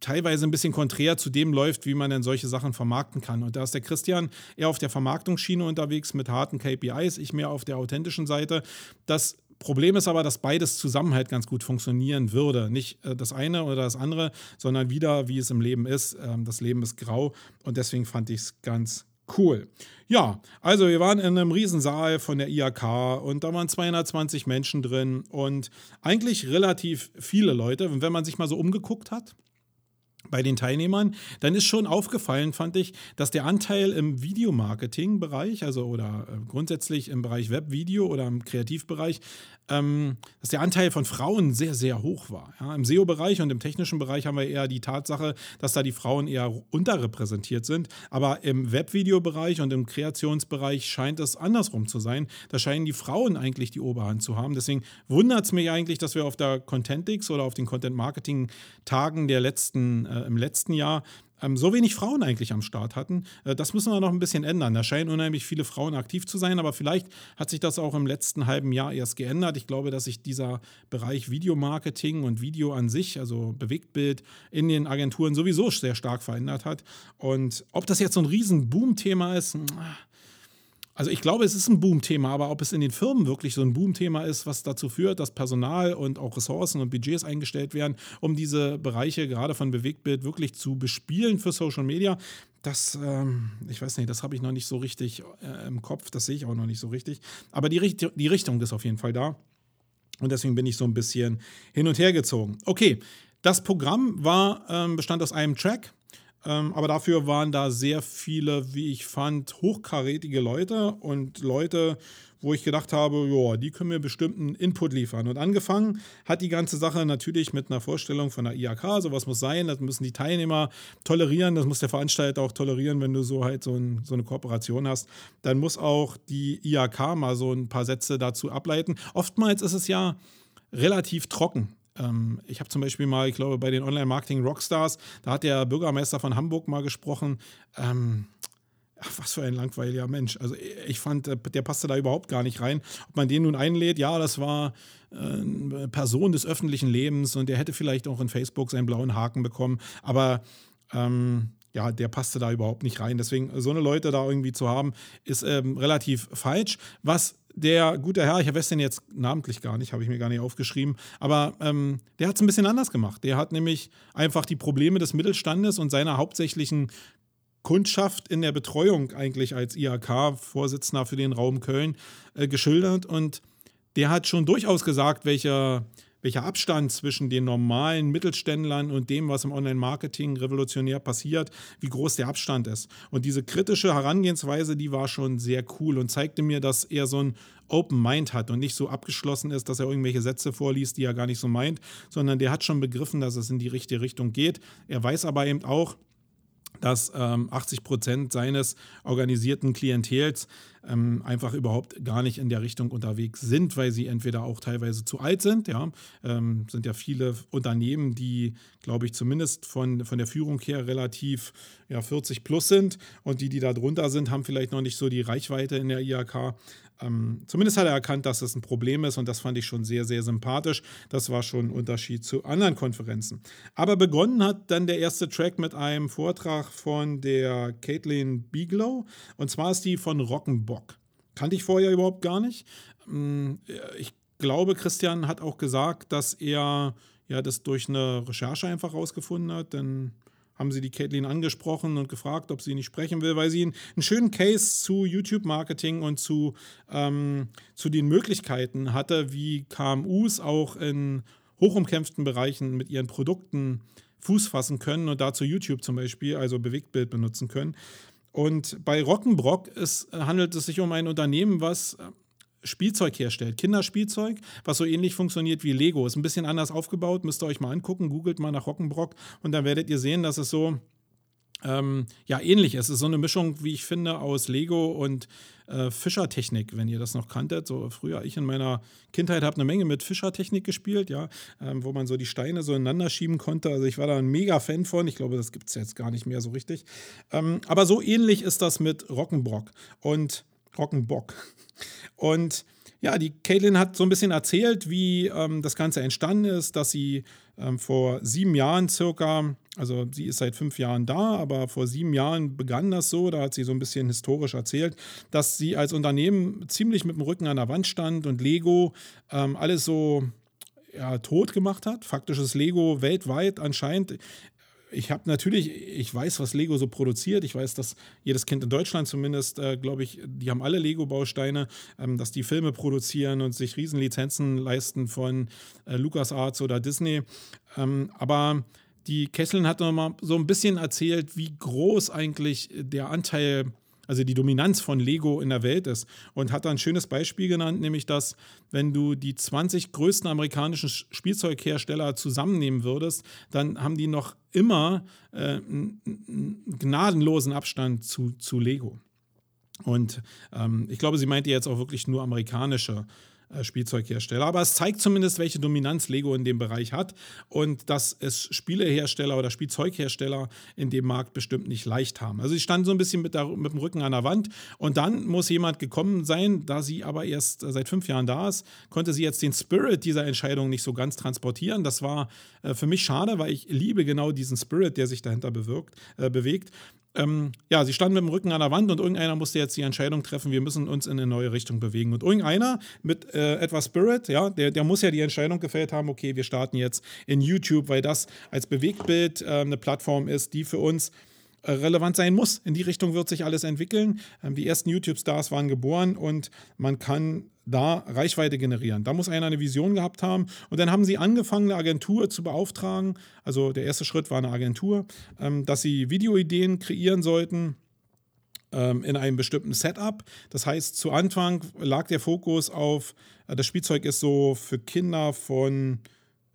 teilweise ein bisschen konträr zu dem läuft, wie man denn solche Sachen vermarkten kann. Und da ist der Christian eher auf der Vermarktungsschiene unterwegs mit harten KPIs, ich mehr auf der authentischen Seite. Das Problem ist aber, dass beides zusammen halt ganz gut funktionieren würde. Nicht äh, das eine oder das andere, sondern wieder, wie es im Leben ist. Ähm, das Leben ist grau und deswegen fand ich es ganz cool. Ja, also wir waren in einem Riesensaal von der IAK und da waren 220 Menschen drin und eigentlich relativ viele Leute. Und wenn man sich mal so umgeguckt hat, bei den Teilnehmern, dann ist schon aufgefallen, fand ich, dass der Anteil im Videomarketing-Bereich, also oder äh, grundsätzlich im Bereich Webvideo oder im Kreativbereich, ähm, dass der Anteil von Frauen sehr, sehr hoch war. Ja, Im SEO-Bereich und im technischen Bereich haben wir eher die Tatsache, dass da die Frauen eher unterrepräsentiert sind. Aber im Webvideo-Bereich und im Kreationsbereich scheint es andersrum zu sein. Da scheinen die Frauen eigentlich die Oberhand zu haben. Deswegen wundert es mich eigentlich, dass wir auf der Contentix oder auf den Content-Marketing-Tagen der letzten, äh, im letzten Jahr ähm, so wenig Frauen eigentlich am Start hatten. Äh, das müssen wir noch ein bisschen ändern. Da scheinen unheimlich viele Frauen aktiv zu sein, aber vielleicht hat sich das auch im letzten halben Jahr erst geändert. Ich glaube, dass sich dieser Bereich Videomarketing und Video an sich, also Bewegtbild, in den Agenturen sowieso sehr stark verändert hat. Und ob das jetzt so ein riesen Boom-Thema ist, also ich glaube, es ist ein Boom-Thema, aber ob es in den Firmen wirklich so ein Boom-Thema ist, was dazu führt, dass Personal und auch Ressourcen und Budgets eingestellt werden, um diese Bereiche gerade von Bewegtbild wirklich zu bespielen für Social Media, das, ähm, ich weiß nicht, das habe ich noch nicht so richtig äh, im Kopf, das sehe ich auch noch nicht so richtig. Aber die, Richt die Richtung ist auf jeden Fall da. Und deswegen bin ich so ein bisschen hin und her gezogen. Okay, das Programm war, ähm, bestand aus einem Track, ähm, aber dafür waren da sehr viele, wie ich fand, hochkarätige Leute und Leute, wo ich gedacht habe, ja, die können mir bestimmt einen Input liefern. Und angefangen hat die ganze Sache natürlich mit einer Vorstellung von der IAK, sowas muss sein, das müssen die Teilnehmer tolerieren, das muss der Veranstalter auch tolerieren, wenn du so halt so, ein, so eine Kooperation hast. Dann muss auch die IAK mal so ein paar Sätze dazu ableiten. Oftmals ist es ja relativ trocken. Ähm, ich habe zum Beispiel mal, ich glaube, bei den Online-Marketing-Rockstars, da hat der Bürgermeister von Hamburg mal gesprochen. Ähm, Ach, was für ein langweiliger Mensch. Also ich fand, der passte da überhaupt gar nicht rein. Ob man den nun einlädt, ja, das war äh, eine Person des öffentlichen Lebens und der hätte vielleicht auch in Facebook seinen blauen Haken bekommen. Aber ähm, ja, der passte da überhaupt nicht rein. Deswegen, so eine Leute da irgendwie zu haben, ist ähm, relativ falsch. Was der gute Herr, ich weiß den jetzt namentlich gar nicht, habe ich mir gar nicht aufgeschrieben, aber ähm, der hat es ein bisschen anders gemacht. Der hat nämlich einfach die Probleme des Mittelstandes und seiner hauptsächlichen Kundschaft in der Betreuung eigentlich als IHK-Vorsitzender für den Raum Köln äh, geschildert und der hat schon durchaus gesagt, welcher welcher Abstand zwischen den normalen Mittelständlern und dem, was im Online-Marketing revolutionär passiert, wie groß der Abstand ist. Und diese kritische Herangehensweise, die war schon sehr cool und zeigte mir, dass er so ein Open Mind hat und nicht so abgeschlossen ist, dass er irgendwelche Sätze vorliest, die er gar nicht so meint, sondern der hat schon begriffen, dass es in die richtige Richtung geht. Er weiß aber eben auch, dass ähm, 80 Prozent seines organisierten Klientels ähm, einfach überhaupt gar nicht in der Richtung unterwegs sind, weil sie entweder auch teilweise zu alt sind. Ja, ähm, sind ja viele Unternehmen, die, glaube ich, zumindest von, von der Führung her relativ ja, 40 plus sind und die, die da drunter sind, haben vielleicht noch nicht so die Reichweite in der IHK. Ähm, zumindest hat er erkannt, dass das ein Problem ist und das fand ich schon sehr, sehr sympathisch. Das war schon ein Unterschied zu anderen Konferenzen. Aber begonnen hat dann der erste Track mit einem Vortrag von der Caitlin Bigelow und zwar ist die von Rockenbock. Kannte ich vorher überhaupt gar nicht. Ähm, ich glaube, Christian hat auch gesagt, dass er ja das durch eine Recherche einfach rausgefunden hat, denn haben sie die Caitlin angesprochen und gefragt, ob sie nicht sprechen will, weil sie einen, einen schönen Case zu YouTube-Marketing und zu, ähm, zu den Möglichkeiten hatte, wie KMUs auch in hochumkämpften Bereichen mit ihren Produkten Fuß fassen können und dazu YouTube zum Beispiel, also Bewegtbild benutzen können. Und bei Rockenbrock ist, handelt es sich um ein Unternehmen, was Spielzeug herstellt, Kinderspielzeug, was so ähnlich funktioniert wie Lego. Ist ein bisschen anders aufgebaut, müsst ihr euch mal angucken, googelt mal nach Rockenbrock und dann werdet ihr sehen, dass es so ähm, ja ähnlich. Es ist so eine Mischung, wie ich finde, aus Lego und äh, Fischertechnik, wenn ihr das noch kanntet. So früher, ich in meiner Kindheit habe eine Menge mit Fischertechnik gespielt, ja, ähm, wo man so die Steine so ineinander schieben konnte. Also ich war da ein mega Fan von. Ich glaube, das gibt es jetzt gar nicht mehr so richtig. Ähm, aber so ähnlich ist das mit Rockenbrock und Rockenbock. Und ja, die Caitlin hat so ein bisschen erzählt, wie ähm, das Ganze entstanden ist, dass sie ähm, vor sieben Jahren circa, also sie ist seit fünf Jahren da, aber vor sieben Jahren begann das so, da hat sie so ein bisschen historisch erzählt, dass sie als Unternehmen ziemlich mit dem Rücken an der Wand stand und Lego ähm, alles so ja, tot gemacht hat. Faktisches Lego weltweit anscheinend ich habe natürlich, ich weiß, was Lego so produziert. Ich weiß, dass jedes Kind in Deutschland zumindest, äh, glaube ich, die haben alle Lego-Bausteine, ähm, dass die Filme produzieren und sich Riesenlizenzen leisten von äh, LucasArts oder Disney. Ähm, aber die Kesseln hat noch mal so ein bisschen erzählt, wie groß eigentlich der Anteil also die Dominanz von Lego in der Welt ist. Und hat da ein schönes Beispiel genannt, nämlich dass, wenn du die 20 größten amerikanischen Spielzeughersteller zusammennehmen würdest, dann haben die noch immer äh, einen gnadenlosen Abstand zu, zu Lego. Und ähm, ich glaube, sie meinte jetzt auch wirklich nur amerikanische Spielzeughersteller. Aber es zeigt zumindest, welche Dominanz Lego in dem Bereich hat und dass es Spielehersteller oder Spielzeughersteller in dem Markt bestimmt nicht leicht haben. Also sie standen so ein bisschen mit, der, mit dem Rücken an der Wand und dann muss jemand gekommen sein, da sie aber erst seit fünf Jahren da ist, konnte sie jetzt den Spirit dieser Entscheidung nicht so ganz transportieren. Das war äh, für mich schade, weil ich liebe genau diesen Spirit, der sich dahinter bewirkt, äh, bewegt ähm, ja, sie standen mit dem Rücken an der Wand und irgendeiner musste jetzt die Entscheidung treffen, wir müssen uns in eine neue Richtung bewegen. Und irgendeiner mit äh, etwas Spirit, ja, der, der muss ja die Entscheidung gefällt haben, okay, wir starten jetzt in YouTube, weil das als Bewegtbild äh, eine Plattform ist, die für uns äh, relevant sein muss. In die Richtung wird sich alles entwickeln. Ähm, die ersten YouTube-Stars waren geboren und man kann da Reichweite generieren. Da muss einer eine Vision gehabt haben. Und dann haben sie angefangen, eine Agentur zu beauftragen. Also der erste Schritt war eine Agentur, ähm, dass sie Videoideen kreieren sollten ähm, in einem bestimmten Setup. Das heißt, zu Anfang lag der Fokus auf, äh, das Spielzeug ist so für Kinder von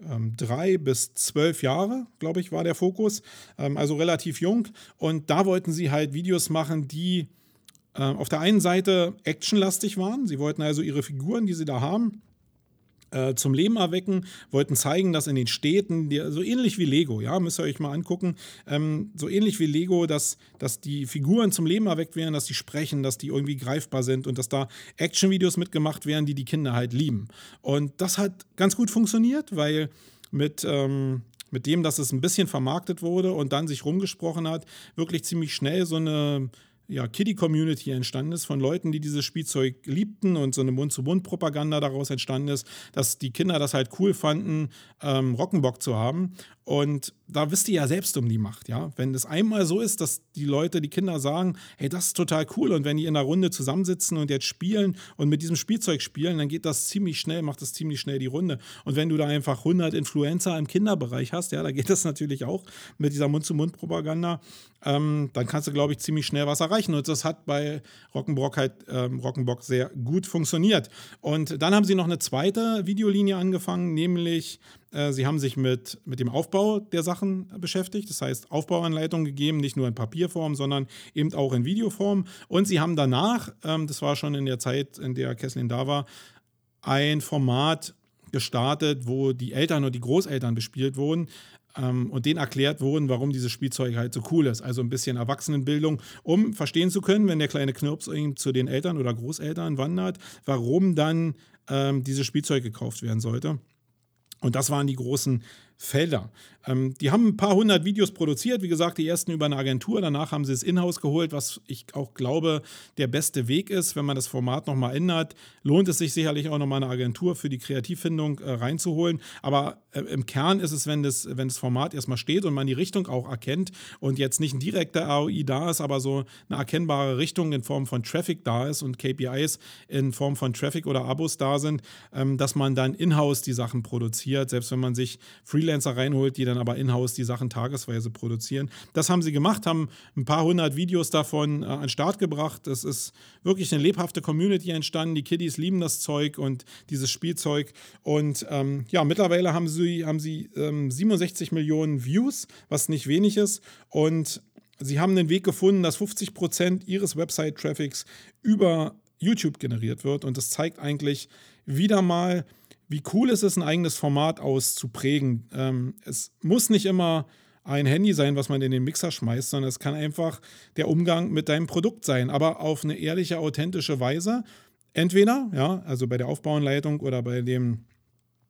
ähm, drei bis zwölf Jahre, glaube ich, war der Fokus. Ähm, also relativ jung. Und da wollten sie halt Videos machen, die auf der einen Seite actionlastig waren. Sie wollten also ihre Figuren, die sie da haben, äh, zum Leben erwecken, wollten zeigen, dass in den Städten, die, so ähnlich wie Lego, ja, müsst ihr euch mal angucken, ähm, so ähnlich wie Lego, dass, dass die Figuren zum Leben erweckt werden, dass die sprechen, dass die irgendwie greifbar sind und dass da Action-Videos mitgemacht werden, die die Kinder halt lieben. Und das hat ganz gut funktioniert, weil mit, ähm, mit dem, dass es ein bisschen vermarktet wurde und dann sich rumgesprochen hat, wirklich ziemlich schnell so eine ja, Kiddie-Community entstanden ist, von Leuten, die dieses Spielzeug liebten und so eine Mund-zu-Mund-Propaganda daraus entstanden ist, dass die Kinder das halt cool fanden, ähm, Rockenbock zu haben. Und da wisst ihr ja selbst um die Macht, ja. Wenn es einmal so ist, dass die Leute, die Kinder sagen, hey, das ist total cool und wenn die in einer Runde zusammensitzen und jetzt spielen und mit diesem Spielzeug spielen, dann geht das ziemlich schnell, macht das ziemlich schnell die Runde. Und wenn du da einfach 100 Influencer im Kinderbereich hast, ja, da geht das natürlich auch mit dieser Mund-zu-Mund-Propaganda, ähm, dann kannst du, glaube ich, ziemlich schnell was erreichen. Und das hat bei Rock'n'Brock halt ähm, Rock'n'Brock sehr gut funktioniert. Und dann haben sie noch eine zweite Videolinie angefangen, nämlich äh, sie haben sich mit, mit dem Aufbau der Sachen beschäftigt. Das heißt, Aufbauanleitungen gegeben, nicht nur in Papierform, sondern eben auch in Videoform. Und sie haben danach, ähm, das war schon in der Zeit, in der Kesslin da war, ein Format gestartet, wo die Eltern und die Großeltern bespielt wurden ähm, und denen erklärt wurden, warum dieses Spielzeug halt so cool ist. Also ein bisschen Erwachsenenbildung, um verstehen zu können, wenn der kleine Knirps zu den Eltern oder Großeltern wandert, warum dann ähm, dieses Spielzeug gekauft werden sollte. Und das waren die großen Felder. Ähm, die haben ein paar hundert Videos produziert, wie gesagt, die ersten über eine Agentur. Danach haben sie es in-house geholt, was ich auch glaube, der beste Weg ist, wenn man das Format nochmal ändert. Lohnt es sich sicherlich auch nochmal eine Agentur für die Kreativfindung äh, reinzuholen. Aber äh, im Kern ist es, wenn das, wenn das Format erstmal steht und man die Richtung auch erkennt und jetzt nicht ein direkter ROI da ist, aber so eine erkennbare Richtung in Form von Traffic da ist und KPIs in Form von Traffic oder Abos da sind, ähm, dass man dann in-house die Sachen produziert, selbst wenn man sich Freelancer reinholt, die dann aber in-house die Sachen tagesweise produzieren. Das haben sie gemacht, haben ein paar hundert Videos davon äh, an den Start gebracht. Es ist wirklich eine lebhafte Community entstanden. Die Kiddies lieben das Zeug und dieses Spielzeug. Und ähm, ja, mittlerweile haben sie, haben sie ähm, 67 Millionen Views, was nicht wenig ist. Und sie haben den Weg gefunden, dass 50 Prozent ihres Website-Traffics über YouTube generiert wird. Und das zeigt eigentlich wieder mal, wie cool ist es, ein eigenes Format auszuprägen. Ähm, es muss nicht immer ein Handy sein, was man in den Mixer schmeißt, sondern es kann einfach der Umgang mit deinem Produkt sein, aber auf eine ehrliche, authentische Weise. Entweder, ja, also bei der Aufbauanleitung oder bei dem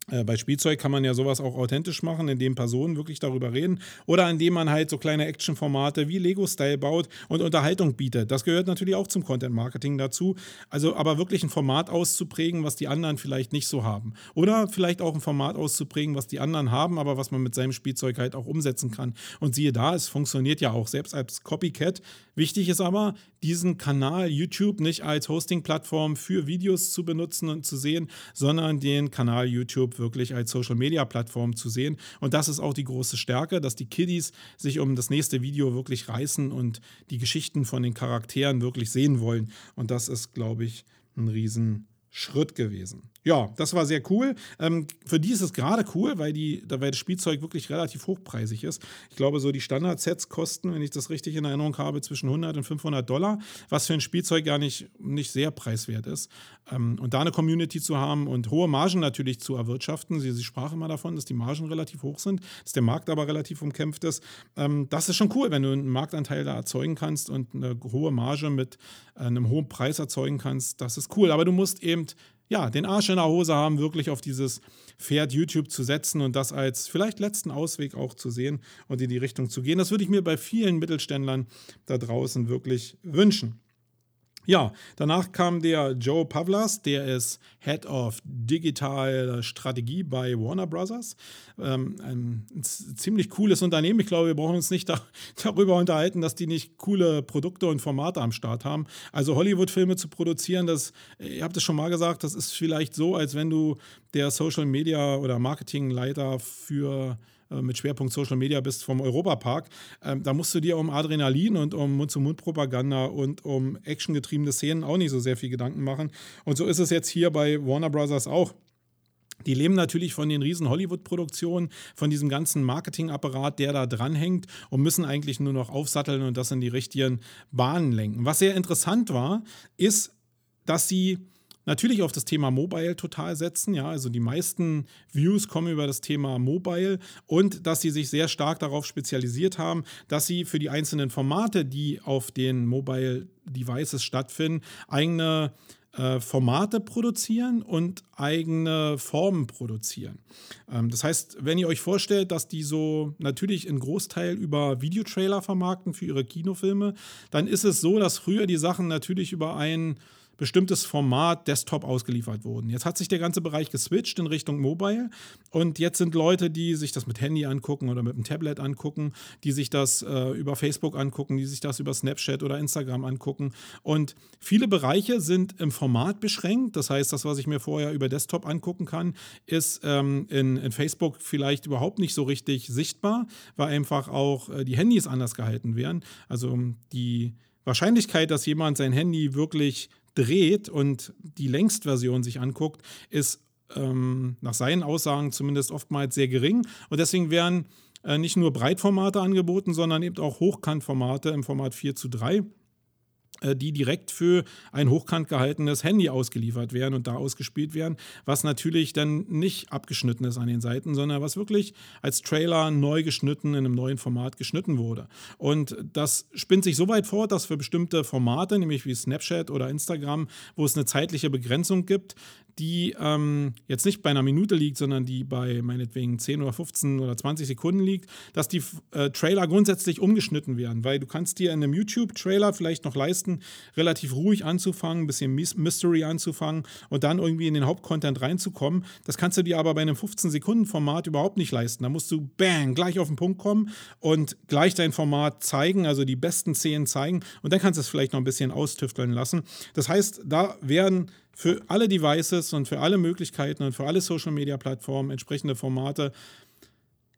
bei Spielzeug kann man ja sowas auch authentisch machen, indem Personen wirklich darüber reden oder indem man halt so kleine Actionformate wie Lego-Style baut und Unterhaltung bietet. Das gehört natürlich auch zum Content-Marketing dazu. Also aber wirklich ein Format auszuprägen, was die anderen vielleicht nicht so haben. Oder vielleicht auch ein Format auszuprägen, was die anderen haben, aber was man mit seinem Spielzeug halt auch umsetzen kann. Und siehe da, es funktioniert ja auch selbst als Copycat. Wichtig ist aber, diesen Kanal YouTube nicht als Hosting-Plattform für Videos zu benutzen und zu sehen, sondern den Kanal YouTube wirklich als Social-Media-Plattform zu sehen. Und das ist auch die große Stärke, dass die Kiddies sich um das nächste Video wirklich reißen und die Geschichten von den Charakteren wirklich sehen wollen. Und das ist, glaube ich, ein Riesenschritt gewesen ja, das war sehr cool. Ähm, für die ist es gerade cool, weil, die, weil das Spielzeug wirklich relativ hochpreisig ist. Ich glaube, so die Standard-Sets kosten, wenn ich das richtig in Erinnerung habe, zwischen 100 und 500 Dollar, was für ein Spielzeug gar nicht, nicht sehr preiswert ist. Ähm, und da eine Community zu haben und hohe Margen natürlich zu erwirtschaften, sie, sie sprach immer davon, dass die Margen relativ hoch sind, dass der Markt aber relativ umkämpft ist. Ähm, das ist schon cool, wenn du einen Marktanteil da erzeugen kannst und eine hohe Marge mit äh, einem hohen Preis erzeugen kannst. Das ist cool. Aber du musst eben ja, den Arsch in der Hose haben, wirklich auf dieses Pferd YouTube zu setzen und das als vielleicht letzten Ausweg auch zu sehen und in die Richtung zu gehen. Das würde ich mir bei vielen Mittelständlern da draußen wirklich wünschen. Ja, danach kam der Joe Pavlas, der ist Head of Digital Strategie bei Warner Brothers. Ähm, ein, ziemlich cooles Unternehmen. Ich glaube, wir brauchen uns nicht da, darüber unterhalten, dass die nicht coole Produkte und Formate am Start haben. Also Hollywood-Filme zu produzieren, das, ihr habt es schon mal gesagt, das ist vielleicht so, als wenn du der Social Media oder Marketingleiter für mit Schwerpunkt Social Media bist vom Europapark, ähm, da musst du dir um Adrenalin und um Mund-zu-Mund-Propaganda und um actiongetriebene Szenen auch nicht so sehr viel Gedanken machen. Und so ist es jetzt hier bei Warner Brothers auch. Die leben natürlich von den riesen Hollywood-Produktionen, von diesem ganzen Marketingapparat, der da dranhängt und müssen eigentlich nur noch aufsatteln und das in die richtigen Bahnen lenken. Was sehr interessant war, ist, dass sie natürlich auf das Thema Mobile total setzen. Ja, also die meisten Views kommen über das Thema Mobile und dass sie sich sehr stark darauf spezialisiert haben, dass sie für die einzelnen Formate, die auf den Mobile Devices stattfinden, eigene äh, Formate produzieren und eigene Formen produzieren. Ähm, das heißt, wenn ihr euch vorstellt, dass die so natürlich einen Großteil über Videotrailer vermarkten für ihre Kinofilme, dann ist es so, dass früher die Sachen natürlich über einen bestimmtes Format Desktop ausgeliefert wurden. Jetzt hat sich der ganze Bereich geswitcht in Richtung Mobile und jetzt sind Leute, die sich das mit Handy angucken oder mit dem Tablet angucken, die sich das äh, über Facebook angucken, die sich das über Snapchat oder Instagram angucken und viele Bereiche sind im Format beschränkt. Das heißt, das, was ich mir vorher über Desktop angucken kann, ist ähm, in, in, Facebook vielleicht überhaupt nicht so richtig sichtbar, weil einfach auch äh, die Handys anders gehalten werden. Also die Wahrscheinlichkeit, dass jemand sein Handy wirklich dreht und die Längstversion sich anguckt, ist ähm, nach seinen Aussagen zumindest oftmals sehr gering. Und deswegen werden äh, nicht nur Breitformate angeboten, sondern eben auch Hochkantformate im Format 4 zu 3 äh, die direkt für ein hochkant gehaltenes Handy ausgeliefert werden und da ausgespielt werden, was natürlich dann nicht abgeschnitten ist an den Seiten, sondern was wirklich als Trailer neu geschnitten in einem neuen Format geschnitten wurde. Und das spinnt sich so weit fort, dass für bestimmte Formate, nämlich wie Snapchat oder Instagram, wo es eine zeitliche Begrenzung gibt, die ähm, jetzt nicht bei einer Minute liegt, sondern die bei meinetwegen 10 oder 15 oder 20 Sekunden liegt, dass die äh, Trailer grundsätzlich umgeschnitten werden, weil du kannst dir in einem YouTube-Trailer vielleicht noch leisten, relativ ruhig anzufangen, ein bisschen Mystery anzufangen und dann irgendwie in den Hauptcontent reinzukommen. Das kannst du dir aber bei einem 15-Sekunden-Format überhaupt nicht leisten. Da musst du bang, gleich auf den Punkt kommen und gleich dein Format zeigen, also die besten Szenen zeigen und dann kannst du es vielleicht noch ein bisschen austüfteln lassen. Das heißt, da werden für alle Devices und für alle Möglichkeiten und für alle Social-Media-Plattformen entsprechende Formate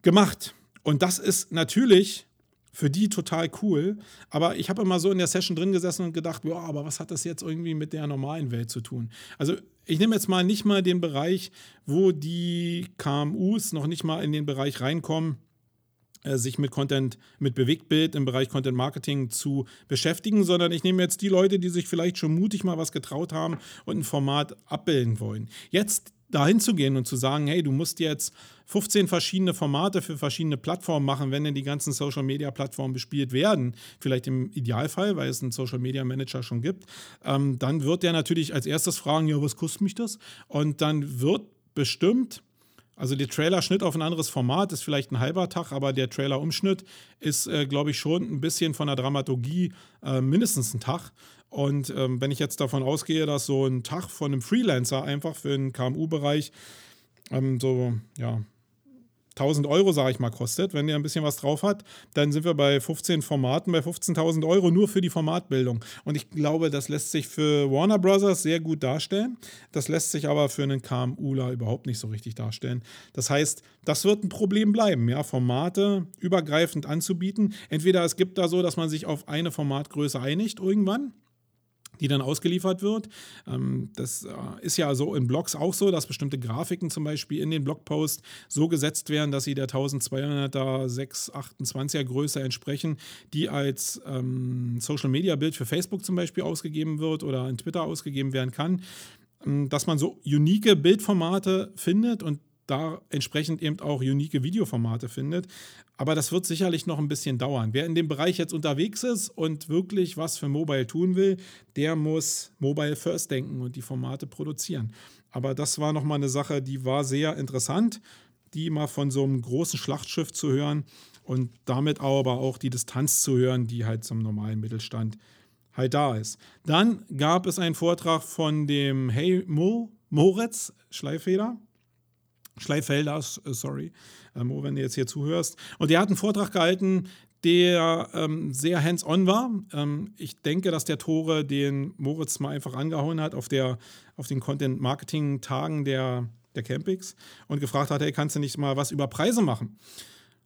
gemacht. Und das ist natürlich für die total cool. Aber ich habe immer so in der Session drin gesessen und gedacht, ja, aber was hat das jetzt irgendwie mit der normalen Welt zu tun? Also ich nehme jetzt mal nicht mal den Bereich, wo die KMUs noch nicht mal in den Bereich reinkommen, sich mit Content, mit Bewegtbild im Bereich Content Marketing zu beschäftigen, sondern ich nehme jetzt die Leute, die sich vielleicht schon mutig mal was getraut haben und ein Format abbilden wollen. Jetzt dahin zu gehen und zu sagen, hey, du musst jetzt 15 verschiedene Formate für verschiedene Plattformen machen, wenn denn die ganzen Social Media Plattformen bespielt werden, vielleicht im Idealfall, weil es einen Social Media Manager schon gibt, ähm, dann wird der natürlich als erstes fragen, ja, was kostet mich das? Und dann wird bestimmt also der Trailer-Schnitt auf ein anderes Format ist vielleicht ein halber Tag, aber der Trailer-Umschnitt ist, äh, glaube ich, schon ein bisschen von der Dramaturgie äh, mindestens ein Tag. Und ähm, wenn ich jetzt davon ausgehe, dass so ein Tag von einem Freelancer einfach für den KMU-Bereich ähm, so, ja, 1000 Euro, sage ich mal, kostet, wenn der ein bisschen was drauf hat, dann sind wir bei 15 Formaten, bei 15.000 Euro nur für die Formatbildung. Und ich glaube, das lässt sich für Warner Brothers sehr gut darstellen. Das lässt sich aber für einen KMUler überhaupt nicht so richtig darstellen. Das heißt, das wird ein Problem bleiben, ja, Formate übergreifend anzubieten. Entweder es gibt da so, dass man sich auf eine Formatgröße einigt irgendwann die dann ausgeliefert wird. Ähm, das äh, ist ja so in Blogs auch so, dass bestimmte Grafiken zum Beispiel in den Blogpost so gesetzt werden, dass sie der 1200er 628er Größe entsprechen, die als ähm, Social Media Bild für Facebook zum Beispiel ausgegeben wird oder in Twitter ausgegeben werden kann. Ähm, dass man so unique Bildformate findet und da entsprechend eben auch unique Videoformate findet. Aber das wird sicherlich noch ein bisschen dauern. Wer in dem Bereich jetzt unterwegs ist und wirklich was für Mobile tun will, der muss Mobile First denken und die Formate produzieren. Aber das war nochmal eine Sache, die war sehr interessant, die mal von so einem großen Schlachtschiff zu hören und damit aber auch die Distanz zu hören, die halt zum normalen Mittelstand halt da ist. Dann gab es einen Vortrag von dem Hey Mo, Moritz Schleifeder Schleifelder, äh, sorry, ähm, wenn du jetzt hier zuhörst. Und der hat einen Vortrag gehalten, der ähm, sehr hands-on war. Ähm, ich denke, dass der Tore den Moritz mal einfach angehauen hat auf, der, auf den Content-Marketing-Tagen der, der Campings und gefragt hat, hey, kannst du nicht mal was über Preise machen?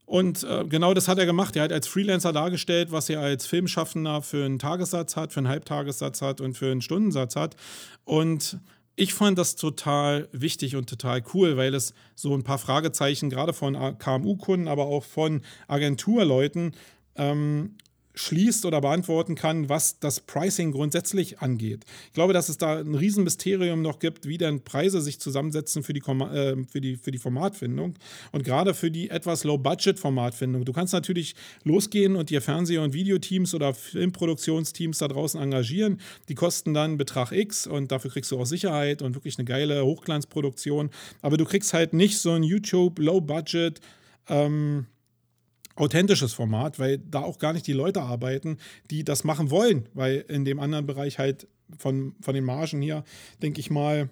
Und äh, genau das hat er gemacht. Er hat als Freelancer dargestellt, was er als Filmschaffender für einen Tagessatz hat, für einen Halbtagessatz hat und für einen Stundensatz hat. Und ich fand das total wichtig und total cool, weil es so ein paar Fragezeichen gerade von KMU-Kunden, aber auch von Agenturleuten ähm, schließt oder beantworten kann, was das Pricing grundsätzlich angeht. Ich glaube, dass es da ein Riesenmysterium noch gibt, wie denn Preise sich zusammensetzen für die, äh, für die, für die Formatfindung und gerade für die etwas Low-Budget-Formatfindung. Du kannst natürlich losgehen und dir Fernseh- und Videoteams oder Filmproduktionsteams da draußen engagieren. Die kosten dann Betrag X und dafür kriegst du auch Sicherheit und wirklich eine geile Hochglanzproduktion. Aber du kriegst halt nicht so ein YouTube Low-Budget ähm, authentisches Format, weil da auch gar nicht die Leute arbeiten, die das machen wollen, weil in dem anderen Bereich halt von, von den Margen hier, denke ich mal,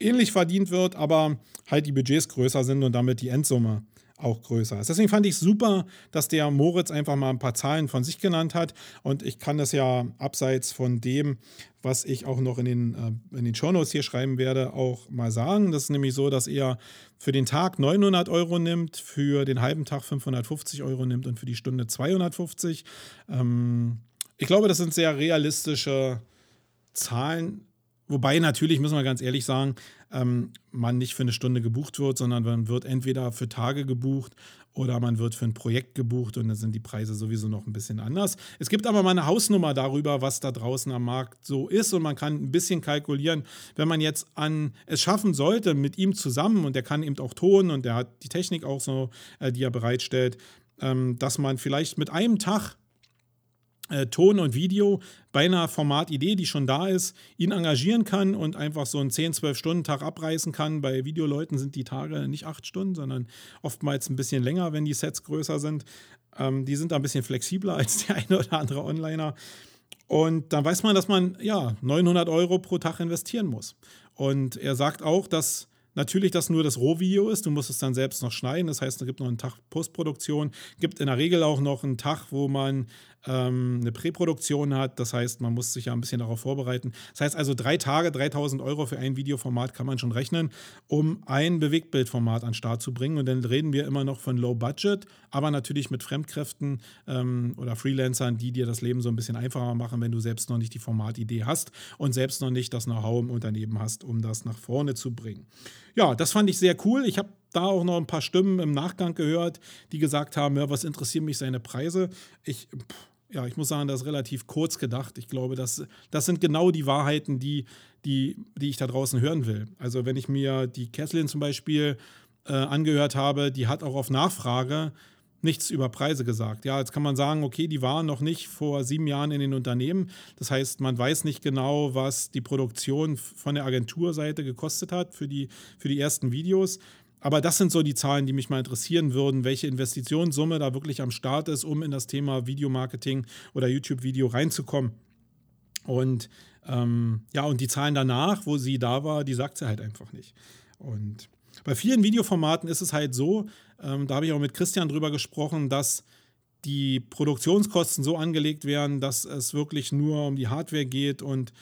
ähnlich verdient wird, aber halt die Budgets größer sind und damit die Endsumme auch größer ist. Deswegen fand ich super, dass der Moritz einfach mal ein paar Zahlen von sich genannt hat. Und ich kann das ja abseits von dem, was ich auch noch in den, äh, in den Shownotes hier schreiben werde, auch mal sagen. Das ist nämlich so, dass er für den Tag 900 Euro nimmt, für den halben Tag 550 Euro nimmt und für die Stunde 250. Ähm, ich glaube, das sind sehr realistische Zahlen. Wobei natürlich, müssen wir ganz ehrlich sagen, ähm, man nicht für eine Stunde gebucht wird, sondern man wird entweder für Tage gebucht oder man wird für ein Projekt gebucht und dann sind die Preise sowieso noch ein bisschen anders. Es gibt aber mal eine Hausnummer darüber, was da draußen am Markt so ist und man kann ein bisschen kalkulieren, wenn man jetzt an es schaffen sollte mit ihm zusammen und der kann eben auch Ton und der hat die Technik auch so, äh, die er bereitstellt, ähm, dass man vielleicht mit einem Tag äh, Ton und Video bei einer Formatidee, die schon da ist, ihn engagieren kann und einfach so einen 10, 12 Stunden Tag abreißen kann. Bei Videoleuten sind die Tage nicht acht Stunden, sondern oftmals ein bisschen länger, wenn die Sets größer sind. Ähm, die sind da ein bisschen flexibler als der eine oder andere Onliner. Und dann weiß man, dass man ja 900 Euro pro Tag investieren muss. Und er sagt auch, dass Natürlich, dass nur das Rohvideo ist. Du musst es dann selbst noch schneiden. Das heißt, es gibt noch einen Tag Postproduktion. Gibt in der Regel auch noch einen Tag, wo man ähm, eine Präproduktion hat. Das heißt, man muss sich ja ein bisschen darauf vorbereiten. Das heißt also, drei Tage, 3000 Euro für ein Videoformat kann man schon rechnen, um ein Bewegtbildformat an den Start zu bringen. Und dann reden wir immer noch von Low Budget, aber natürlich mit Fremdkräften ähm, oder Freelancern, die dir das Leben so ein bisschen einfacher machen, wenn du selbst noch nicht die Formatidee hast und selbst noch nicht das Know-how im Unternehmen hast, um das nach vorne zu bringen. Ja, das fand ich sehr cool. Ich habe da auch noch ein paar Stimmen im Nachgang gehört, die gesagt haben, ja, was interessieren mich seine Preise? Ich, pff, ja, ich muss sagen, das ist relativ kurz gedacht. Ich glaube, das, das sind genau die Wahrheiten, die, die, die ich da draußen hören will. Also wenn ich mir die Kathleen zum Beispiel äh, angehört habe, die hat auch auf Nachfrage nichts über Preise gesagt. Ja, jetzt kann man sagen, okay, die waren noch nicht vor sieben Jahren in den Unternehmen. Das heißt, man weiß nicht genau, was die Produktion von der Agenturseite gekostet hat für die, für die ersten Videos. Aber das sind so die Zahlen, die mich mal interessieren würden, welche Investitionssumme da wirklich am Start ist, um in das Thema Videomarketing oder YouTube-Video reinzukommen. Und ähm, ja, und die Zahlen danach, wo sie da war, die sagt sie halt einfach nicht. Und bei vielen Videoformaten ist es halt so, ähm, da habe ich auch mit Christian drüber gesprochen, dass die Produktionskosten so angelegt werden, dass es wirklich nur um die Hardware geht und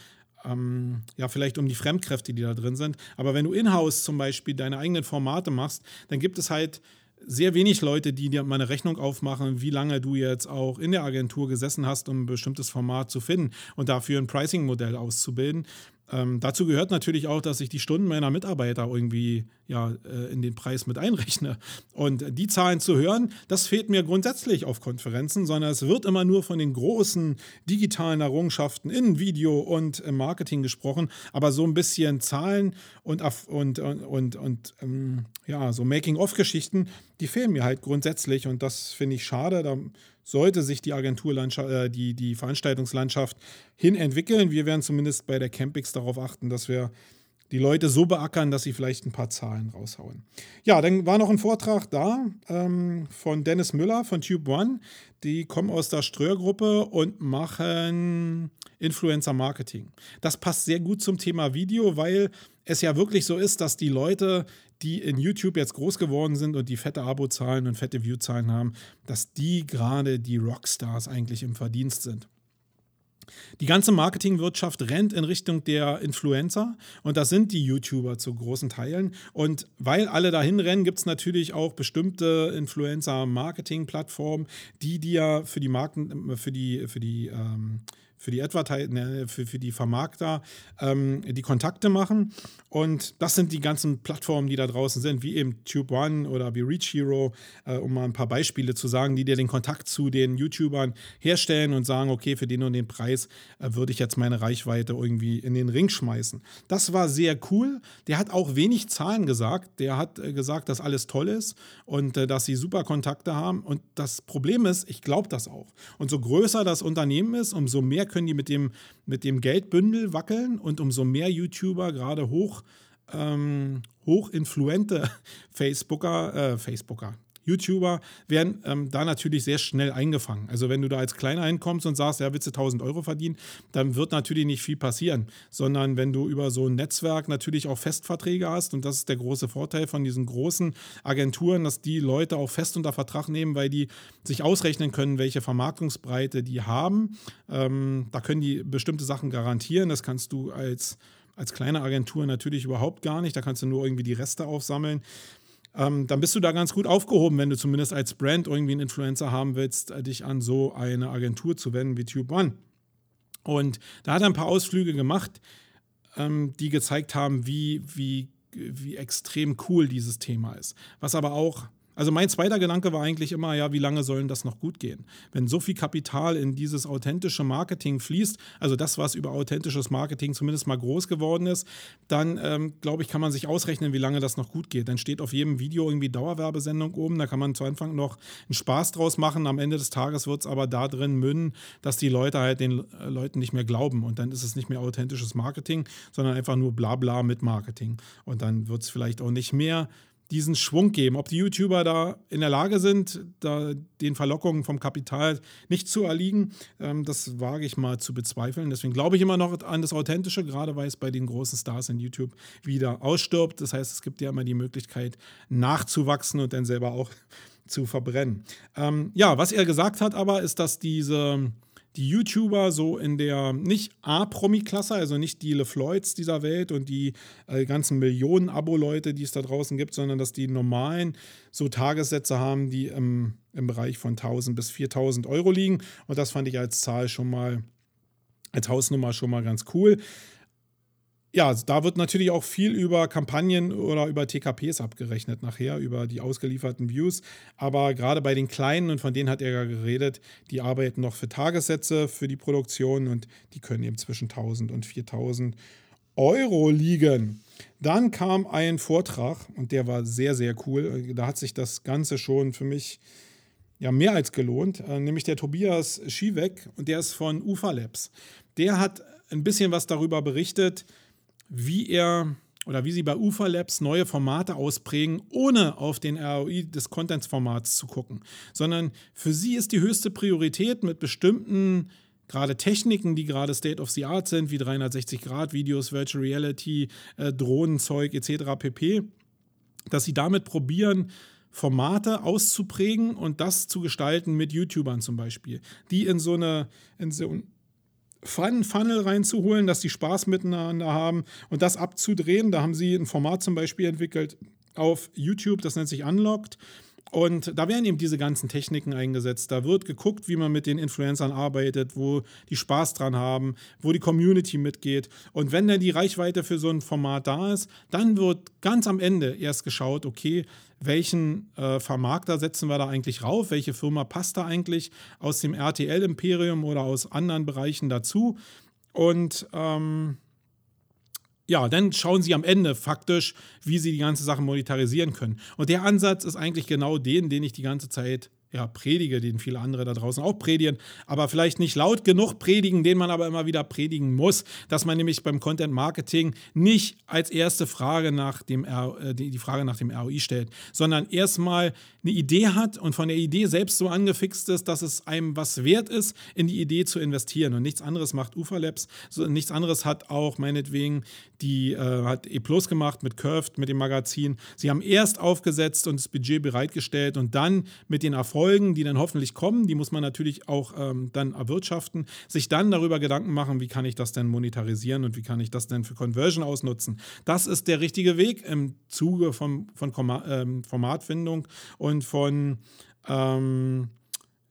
ähm, ja, vielleicht um die Fremdkräfte, die da drin sind. Aber wenn du in-house zum Beispiel deine eigenen Formate machst, dann gibt es halt sehr wenig Leute, die dir mal eine Rechnung aufmachen, wie lange du jetzt auch in der Agentur gesessen hast, um ein bestimmtes Format zu finden und dafür ein Pricing-Modell auszubilden. Ähm, dazu gehört natürlich auch, dass ich die Stunden meiner Mitarbeiter irgendwie ja, äh, in den Preis mit einrechne. Und die Zahlen zu hören, das fehlt mir grundsätzlich auf Konferenzen, sondern es wird immer nur von den großen digitalen Errungenschaften in Video und im Marketing gesprochen. Aber so ein bisschen Zahlen und, und, und, und, und ähm, ja, so Making-of-Geschichten, die fehlen mir halt grundsätzlich. Und das finde ich schade. Da sollte sich die Agenturlandschaft, äh, die, die Veranstaltungslandschaft hin entwickeln. Wir werden zumindest bei der Campix darauf achten, dass wir die Leute so beackern, dass sie vielleicht ein paar Zahlen raushauen. Ja, dann war noch ein Vortrag da ähm, von Dennis Müller von Tube One. Die kommen aus der Ströer-Gruppe und machen Influencer Marketing. Das passt sehr gut zum Thema Video, weil es ja wirklich so ist, dass die Leute, die in YouTube jetzt groß geworden sind und die fette Abozahlen und fette Viewzahlen haben, dass die gerade die Rockstars eigentlich im Verdienst sind. Die ganze Marketingwirtschaft rennt in Richtung der Influencer und das sind die YouTuber zu großen Teilen. Und weil alle dahin rennen, gibt es natürlich auch bestimmte Influencer-Marketing-Plattformen, die dir für die Marken, für die, für die ähm, für die Advertise, ne, für, für die Vermarkter ähm, die Kontakte machen. Und das sind die ganzen Plattformen, die da draußen sind, wie eben Tube One oder wie Reach Hero, äh, um mal ein paar Beispiele zu sagen, die dir den Kontakt zu den YouTubern herstellen und sagen, okay, für den und den Preis äh, würde ich jetzt meine Reichweite irgendwie in den Ring schmeißen. Das war sehr cool. Der hat auch wenig Zahlen gesagt. Der hat äh, gesagt, dass alles toll ist und äh, dass sie super Kontakte haben. Und das Problem ist, ich glaube das auch. Und so größer das Unternehmen ist, umso mehr können die mit dem, mit dem Geldbündel wackeln und umso mehr YouTuber, gerade hoch, ähm, hochinfluente Facebooker, äh, Facebooker, YouTuber werden ähm, da natürlich sehr schnell eingefangen. Also wenn du da als Kleiner hinkommst und sagst, ja, willst du 1000 Euro verdienen, dann wird natürlich nicht viel passieren, sondern wenn du über so ein Netzwerk natürlich auch Festverträge hast und das ist der große Vorteil von diesen großen Agenturen, dass die Leute auch fest unter Vertrag nehmen, weil die sich ausrechnen können, welche Vermarktungsbreite die haben. Ähm, da können die bestimmte Sachen garantieren. Das kannst du als als kleine Agentur natürlich überhaupt gar nicht. Da kannst du nur irgendwie die Reste aufsammeln ähm, dann bist du da ganz gut aufgehoben, wenn du zumindest als Brand irgendwie einen Influencer haben willst, äh, dich an so eine Agentur zu wenden wie Tube One. Und da hat er ein paar Ausflüge gemacht, ähm, die gezeigt haben, wie, wie, wie extrem cool dieses Thema ist. Was aber auch also mein zweiter Gedanke war eigentlich immer, ja, wie lange sollen das noch gut gehen? Wenn so viel Kapital in dieses authentische Marketing fließt, also das, was über authentisches Marketing zumindest mal groß geworden ist, dann ähm, glaube ich, kann man sich ausrechnen, wie lange das noch gut geht. Dann steht auf jedem Video irgendwie Dauerwerbesendung oben, da kann man zu Anfang noch einen Spaß draus machen. Am Ende des Tages wird es aber da drin münden, dass die Leute halt den äh, Leuten nicht mehr glauben und dann ist es nicht mehr authentisches Marketing, sondern einfach nur Blabla mit Marketing. Und dann wird es vielleicht auch nicht mehr diesen Schwung geben. Ob die YouTuber da in der Lage sind, da den Verlockungen vom Kapital nicht zu erliegen, ähm, das wage ich mal zu bezweifeln. Deswegen glaube ich immer noch an das Authentische, gerade weil es bei den großen Stars in YouTube wieder ausstirbt. Das heißt, es gibt ja immer die Möglichkeit, nachzuwachsen und dann selber auch zu verbrennen. Ähm, ja, was er gesagt hat aber, ist, dass diese die YouTuber so in der nicht A-Promi-Klasse, also nicht die LeFloids dieser Welt und die äh, ganzen Millionen Abo-Leute, die es da draußen gibt, sondern dass die normalen so Tagessätze haben, die im, im Bereich von 1000 bis 4000 Euro liegen. Und das fand ich als Zahl schon mal, als Hausnummer schon mal ganz cool ja, da wird natürlich auch viel über Kampagnen oder über TKPs abgerechnet nachher, über die ausgelieferten Views. Aber gerade bei den Kleinen, und von denen hat er ja geredet, die arbeiten noch für Tagessätze für die Produktion und die können eben zwischen 1000 und 4000 Euro liegen. Dann kam ein Vortrag und der war sehr, sehr cool. Da hat sich das Ganze schon für mich ja mehr als gelohnt, äh, nämlich der Tobias Schiewek und der ist von UFA Labs. Der hat ein bisschen was darüber berichtet, wie er oder wie sie bei UFA Labs neue Formate ausprägen, ohne auf den ROI des Contents-Formats zu gucken, sondern für sie ist die höchste Priorität mit bestimmten gerade Techniken, die gerade State of the Art sind, wie 360-Grad-Videos, Virtual Reality, äh, Drohnenzeug etc. pp., dass sie damit probieren, Formate auszuprägen und das zu gestalten mit YouTubern zum Beispiel, die in so eine, in so Fun Funnel reinzuholen, dass die Spaß miteinander haben und das abzudrehen. Da haben sie ein Format zum Beispiel entwickelt auf YouTube, das nennt sich Unlocked. Und da werden eben diese ganzen Techniken eingesetzt. Da wird geguckt, wie man mit den Influencern arbeitet, wo die Spaß dran haben, wo die Community mitgeht. Und wenn dann die Reichweite für so ein Format da ist, dann wird ganz am Ende erst geschaut, okay, welchen äh, Vermarkter setzen wir da eigentlich rauf? Welche Firma passt da eigentlich aus dem RTL-Imperium oder aus anderen Bereichen dazu? Und ähm, ja, dann schauen sie am Ende faktisch, wie sie die ganze Sache monetarisieren können. Und der Ansatz ist eigentlich genau den, den ich die ganze Zeit ja, predige, den viele andere da draußen auch predigen, aber vielleicht nicht laut genug predigen, den man aber immer wieder predigen muss, dass man nämlich beim Content Marketing nicht als erste Frage nach dem äh, die Frage nach dem ROI stellt, sondern erstmal eine Idee hat und von der Idee selbst so angefixt ist, dass es einem was wert ist, in die Idee zu investieren. Und nichts anderes macht UFA Labs, nichts anderes hat auch meinetwegen die äh, hat E Plus gemacht mit Curved, mit dem Magazin. Sie haben erst aufgesetzt und das Budget bereitgestellt und dann mit den Erfolgen, die dann hoffentlich kommen, die muss man natürlich auch ähm, dann erwirtschaften, sich dann darüber Gedanken machen, wie kann ich das denn monetarisieren und wie kann ich das denn für Conversion ausnutzen. Das ist der richtige Weg im Zuge vom, von ähm, Formatfindung und von, ähm,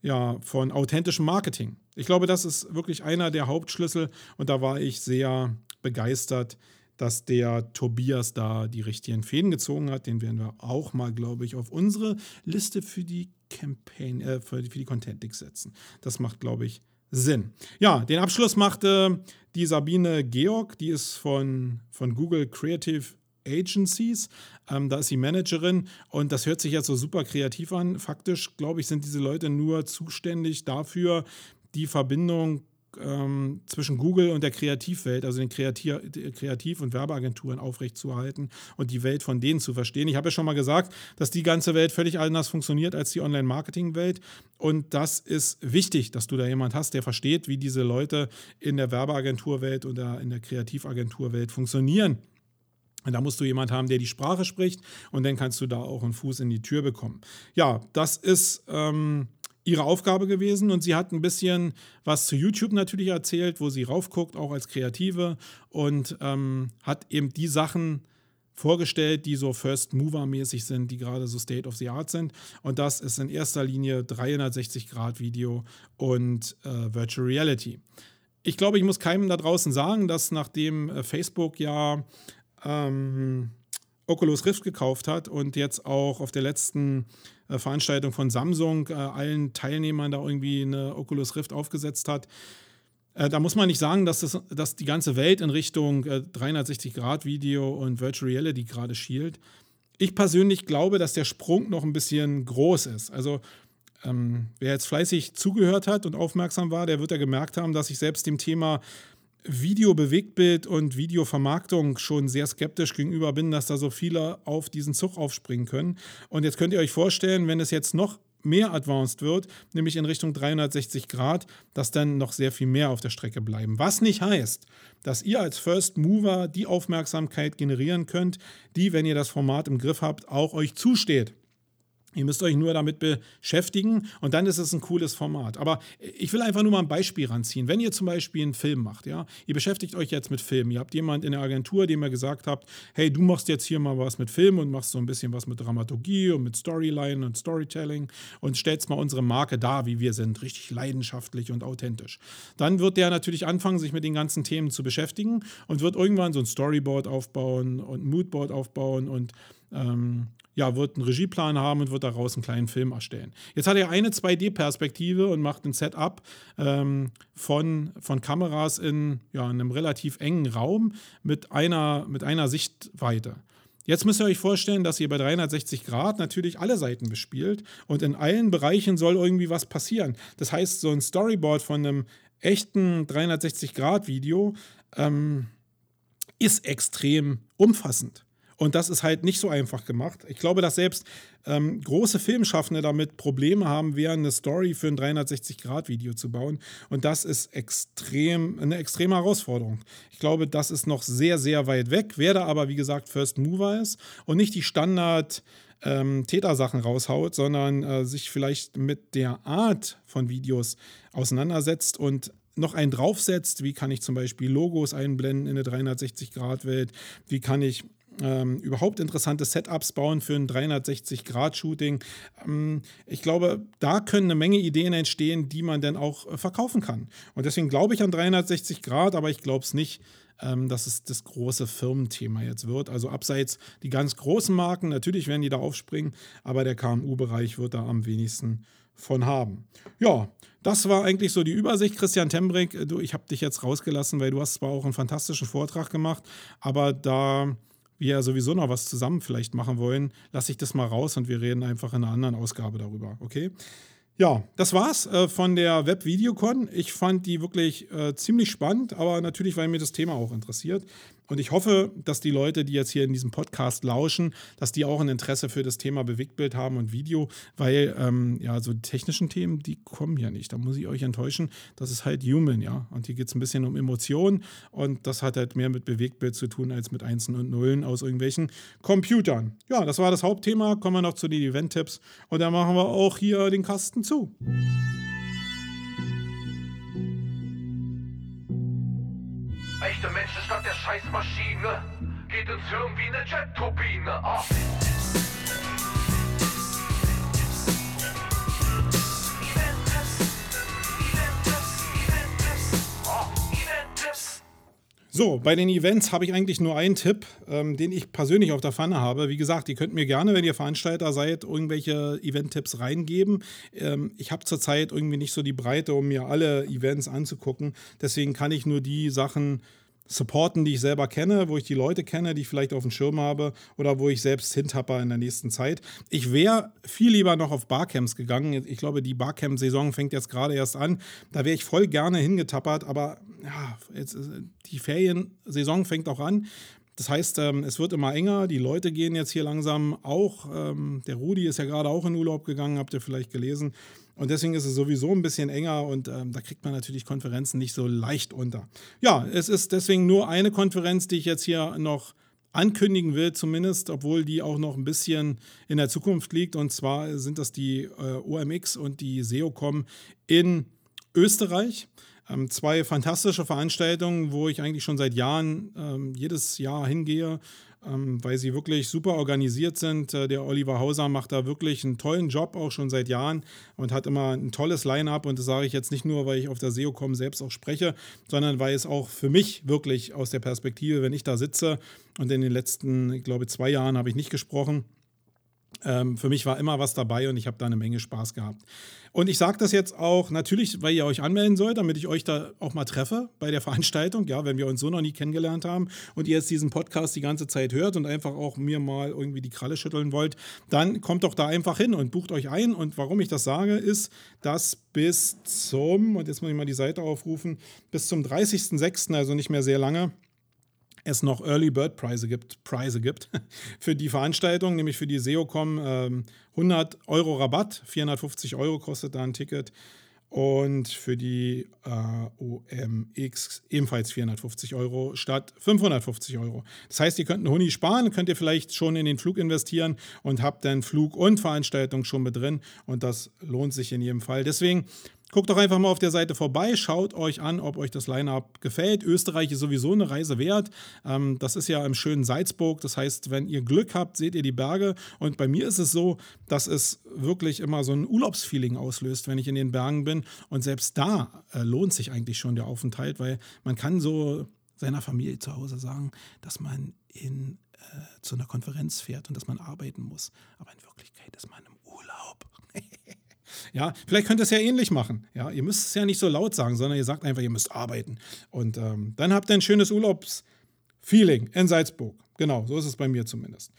ja, von authentischem Marketing. Ich glaube, das ist wirklich einer der Hauptschlüssel und da war ich sehr begeistert, dass der Tobias da die richtigen Fäden gezogen hat. Den werden wir auch mal, glaube ich, auf unsere Liste für die Campaign, äh, für, die, für die Content Dicks setzen. Das macht, glaube ich, Sinn. Ja, den Abschluss machte die Sabine Georg, die ist von, von Google Creative Agencies. Ähm, da ist sie Managerin und das hört sich jetzt so super kreativ an. Faktisch, glaube ich, sind diese Leute nur zuständig dafür, die Verbindung ähm, zwischen Google und der Kreativwelt, also den Kreativ-, Kreativ und Werbeagenturen aufrechtzuerhalten und die Welt von denen zu verstehen. Ich habe ja schon mal gesagt, dass die ganze Welt völlig anders funktioniert als die Online-Marketing-Welt. Und das ist wichtig, dass du da jemand hast, der versteht, wie diese Leute in der Werbeagenturwelt oder in der Kreativagenturwelt funktionieren. Und da musst du jemand haben, der die Sprache spricht und dann kannst du da auch einen Fuß in die Tür bekommen. Ja, das ist ähm, ihre Aufgabe gewesen und sie hat ein bisschen was zu YouTube natürlich erzählt, wo sie raufguckt, auch als Kreative und ähm, hat eben die Sachen vorgestellt, die so First Mover mäßig sind, die gerade so State of the Art sind. Und das ist in erster Linie 360 Grad Video und äh, Virtual Reality. Ich glaube, ich muss keinem da draußen sagen, dass nachdem äh, Facebook ja ähm, Oculus Rift gekauft hat und jetzt auch auf der letzten äh, Veranstaltung von Samsung äh, allen Teilnehmern da irgendwie eine Oculus Rift aufgesetzt hat. Äh, da muss man nicht sagen, dass, das, dass die ganze Welt in Richtung 360-Grad-Video und Virtual Reality gerade schielt. Ich persönlich glaube, dass der Sprung noch ein bisschen groß ist. Also ähm, wer jetzt fleißig zugehört hat und aufmerksam war, der wird ja gemerkt haben, dass ich selbst dem Thema Video-Bewegtbild und Videovermarktung schon sehr skeptisch gegenüber bin, dass da so viele auf diesen Zug aufspringen können. Und jetzt könnt ihr euch vorstellen, wenn es jetzt noch mehr advanced wird, nämlich in Richtung 360 Grad, dass dann noch sehr viel mehr auf der Strecke bleiben. Was nicht heißt, dass ihr als First Mover die Aufmerksamkeit generieren könnt, die, wenn ihr das Format im Griff habt, auch euch zusteht. Ihr müsst euch nur damit beschäftigen und dann ist es ein cooles Format. Aber ich will einfach nur mal ein Beispiel ranziehen. Wenn ihr zum Beispiel einen Film macht, ja, ihr beschäftigt euch jetzt mit Film, ihr habt jemanden in der Agentur, dem ihr gesagt habt, hey, du machst jetzt hier mal was mit Film und machst so ein bisschen was mit Dramaturgie und mit Storyline und Storytelling und stellst mal unsere Marke da, wie wir sind, richtig leidenschaftlich und authentisch. Dann wird der natürlich anfangen, sich mit den ganzen Themen zu beschäftigen und wird irgendwann so ein Storyboard aufbauen und ein Moodboard aufbauen und ähm, ja, wird einen Regieplan haben und wird daraus einen kleinen Film erstellen. Jetzt hat er eine 2D-Perspektive und macht ein Setup ähm, von, von Kameras in, ja, in einem relativ engen Raum mit einer, mit einer Sichtweite. Jetzt müsst ihr euch vorstellen, dass ihr bei 360 Grad natürlich alle Seiten bespielt und in allen Bereichen soll irgendwie was passieren. Das heißt, so ein Storyboard von einem echten 360 Grad Video ähm, ist extrem umfassend. Und das ist halt nicht so einfach gemacht. Ich glaube, dass selbst ähm, große Filmschaffende damit Probleme haben werden, eine Story für ein 360-Grad-Video zu bauen. Und das ist extrem, eine extreme Herausforderung. Ich glaube, das ist noch sehr, sehr weit weg. Wer da aber, wie gesagt, First Mover ist und nicht die Standard- ähm, Tätersachen raushaut, sondern äh, sich vielleicht mit der Art von Videos auseinandersetzt und noch einen draufsetzt. Wie kann ich zum Beispiel Logos einblenden in eine 360-Grad-Welt? Wie kann ich ähm, überhaupt interessante Setups bauen für ein 360-Grad-Shooting. Ähm, ich glaube, da können eine Menge Ideen entstehen, die man dann auch äh, verkaufen kann. Und deswegen glaube ich an 360 Grad, aber ich glaube es nicht, ähm, dass es das große Firmenthema jetzt wird. Also abseits die ganz großen Marken, natürlich werden die da aufspringen, aber der KMU-Bereich wird da am wenigsten von haben. Ja, das war eigentlich so die Übersicht. Christian Tembrick, äh, du, ich habe dich jetzt rausgelassen, weil du hast zwar auch einen fantastischen Vortrag gemacht, aber da wir ja sowieso noch was zusammen vielleicht machen wollen, lasse ich das mal raus und wir reden einfach in einer anderen Ausgabe darüber, okay? Ja, das war's äh, von der Web-Videocon. Ich fand die wirklich äh, ziemlich spannend, aber natürlich, weil mir das Thema auch interessiert. Und ich hoffe, dass die Leute, die jetzt hier in diesem Podcast lauschen, dass die auch ein Interesse für das Thema Bewegtbild haben und Video, weil ähm, ja, so die technischen Themen, die kommen ja nicht. Da muss ich euch enttäuschen. Das ist halt human, ja. Und hier geht es ein bisschen um Emotionen und das hat halt mehr mit Bewegtbild zu tun als mit Einsen und Nullen aus irgendwelchen Computern. Ja, das war das Hauptthema. Kommen wir noch zu den Event-Tipps und dann machen wir auch hier den Kasten zu. Scheißmaschine. Geht ins Hirn wie eine Jet-Turbine. Ah. Ah. So, bei den Events habe ich eigentlich nur einen Tipp, ähm, den ich persönlich auf der Pfanne habe. Wie gesagt, ihr könnt mir gerne, wenn ihr Veranstalter seid, irgendwelche Event-Tipps reingeben. Ähm, ich habe zurzeit irgendwie nicht so die Breite, um mir alle Events anzugucken. Deswegen kann ich nur die Sachen supporten, die ich selber kenne, wo ich die Leute kenne, die ich vielleicht auf dem Schirm habe oder wo ich selbst hintapper in der nächsten Zeit. Ich wäre viel lieber noch auf Barcamps gegangen. Ich glaube, die Barcamp-Saison fängt jetzt gerade erst an. Da wäre ich voll gerne hingetappert, aber ja, jetzt, äh, die Feriensaison fängt auch an. Das heißt, ähm, es wird immer enger. Die Leute gehen jetzt hier langsam auch. Ähm, der Rudi ist ja gerade auch in Urlaub gegangen, habt ihr vielleicht gelesen. Und deswegen ist es sowieso ein bisschen enger und ähm, da kriegt man natürlich Konferenzen nicht so leicht unter. Ja, es ist deswegen nur eine Konferenz, die ich jetzt hier noch ankündigen will, zumindest, obwohl die auch noch ein bisschen in der Zukunft liegt. Und zwar sind das die äh, OMX und die SEOCom in Österreich. Ähm, zwei fantastische Veranstaltungen, wo ich eigentlich schon seit Jahren ähm, jedes Jahr hingehe, ähm, weil sie wirklich super organisiert sind. Äh, der Oliver Hauser macht da wirklich einen tollen Job, auch schon seit Jahren und hat immer ein tolles Line-up. Und das sage ich jetzt nicht nur, weil ich auf der SEOCom selbst auch spreche, sondern weil es auch für mich wirklich aus der Perspektive, wenn ich da sitze und in den letzten, ich glaube, zwei Jahren habe ich nicht gesprochen, ähm, für mich war immer was dabei und ich habe da eine Menge Spaß gehabt. Und ich sage das jetzt auch natürlich, weil ihr euch anmelden sollt, damit ich euch da auch mal treffe bei der Veranstaltung, ja, wenn wir uns so noch nie kennengelernt haben und ihr jetzt diesen Podcast die ganze Zeit hört und einfach auch mir mal irgendwie die Kralle schütteln wollt, dann kommt doch da einfach hin und bucht euch ein. Und warum ich das sage, ist, dass bis zum, und jetzt muss ich mal die Seite aufrufen, bis zum 30.06., also nicht mehr sehr lange, es noch Early Bird Preise gibt, Preise gibt für die Veranstaltung, nämlich für die SEOCom ähm, 100 Euro Rabatt, 450 Euro kostet da ein Ticket. und für die äh, OMX ebenfalls 450 Euro statt 550 Euro. Das heißt, ihr könnt einen Huni sparen, könnt ihr vielleicht schon in den Flug investieren und habt dann Flug und Veranstaltung schon mit drin und das lohnt sich in jedem Fall. Deswegen Guckt doch einfach mal auf der Seite vorbei, schaut euch an, ob euch das Line-Up gefällt. Österreich ist sowieso eine Reise wert. Ähm, das ist ja im schönen Salzburg. Das heißt, wenn ihr Glück habt, seht ihr die Berge. Und bei mir ist es so, dass es wirklich immer so ein Urlaubsfeeling auslöst, wenn ich in den Bergen bin. Und selbst da äh, lohnt sich eigentlich schon der Aufenthalt, weil man kann so seiner Familie zu Hause sagen, dass man in, äh, zu einer Konferenz fährt und dass man arbeiten muss. Aber in Wirklichkeit ist man im. Ja, vielleicht könnt ihr es ja ähnlich machen. Ja, ihr müsst es ja nicht so laut sagen, sondern ihr sagt einfach, ihr müsst arbeiten. Und ähm, dann habt ihr ein schönes Urlaubsfeeling in Salzburg. Genau, so ist es bei mir zumindest.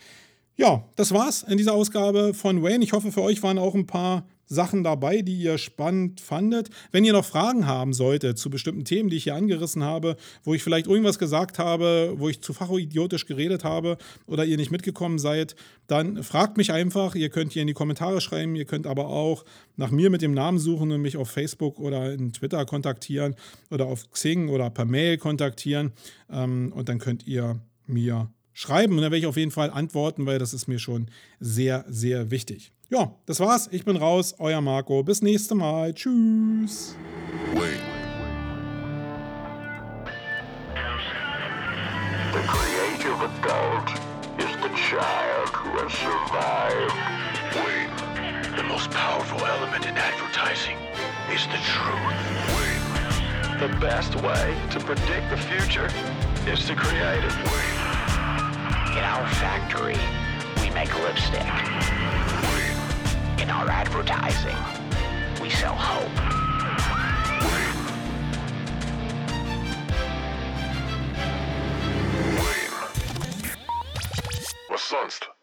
Ja, das war's in dieser Ausgabe von Wayne. Ich hoffe, für euch waren auch ein paar Sachen dabei, die ihr spannend fandet. Wenn ihr noch Fragen haben solltet zu bestimmten Themen, die ich hier angerissen habe, wo ich vielleicht irgendwas gesagt habe, wo ich zu fachidiotisch geredet habe oder ihr nicht mitgekommen seid, dann fragt mich einfach. Ihr könnt hier in die Kommentare schreiben. Ihr könnt aber auch nach mir mit dem Namen suchen und mich auf Facebook oder in Twitter kontaktieren oder auf Xing oder per Mail kontaktieren. Ähm, und dann könnt ihr mir schreiben und dann werde ich auf jeden Fall antworten, weil das ist mir schon sehr, sehr wichtig. Ja, das war's. Ich bin raus. Euer Marco. Bis nächste Mal. Tschüss. Wait. The creative adult is the child who has survived. Wait. The most powerful element in advertising is the truth. Wait. The best way to predict the future is to create it. In our factory, we make lipstick. in our advertising. We sell hope. Sonst.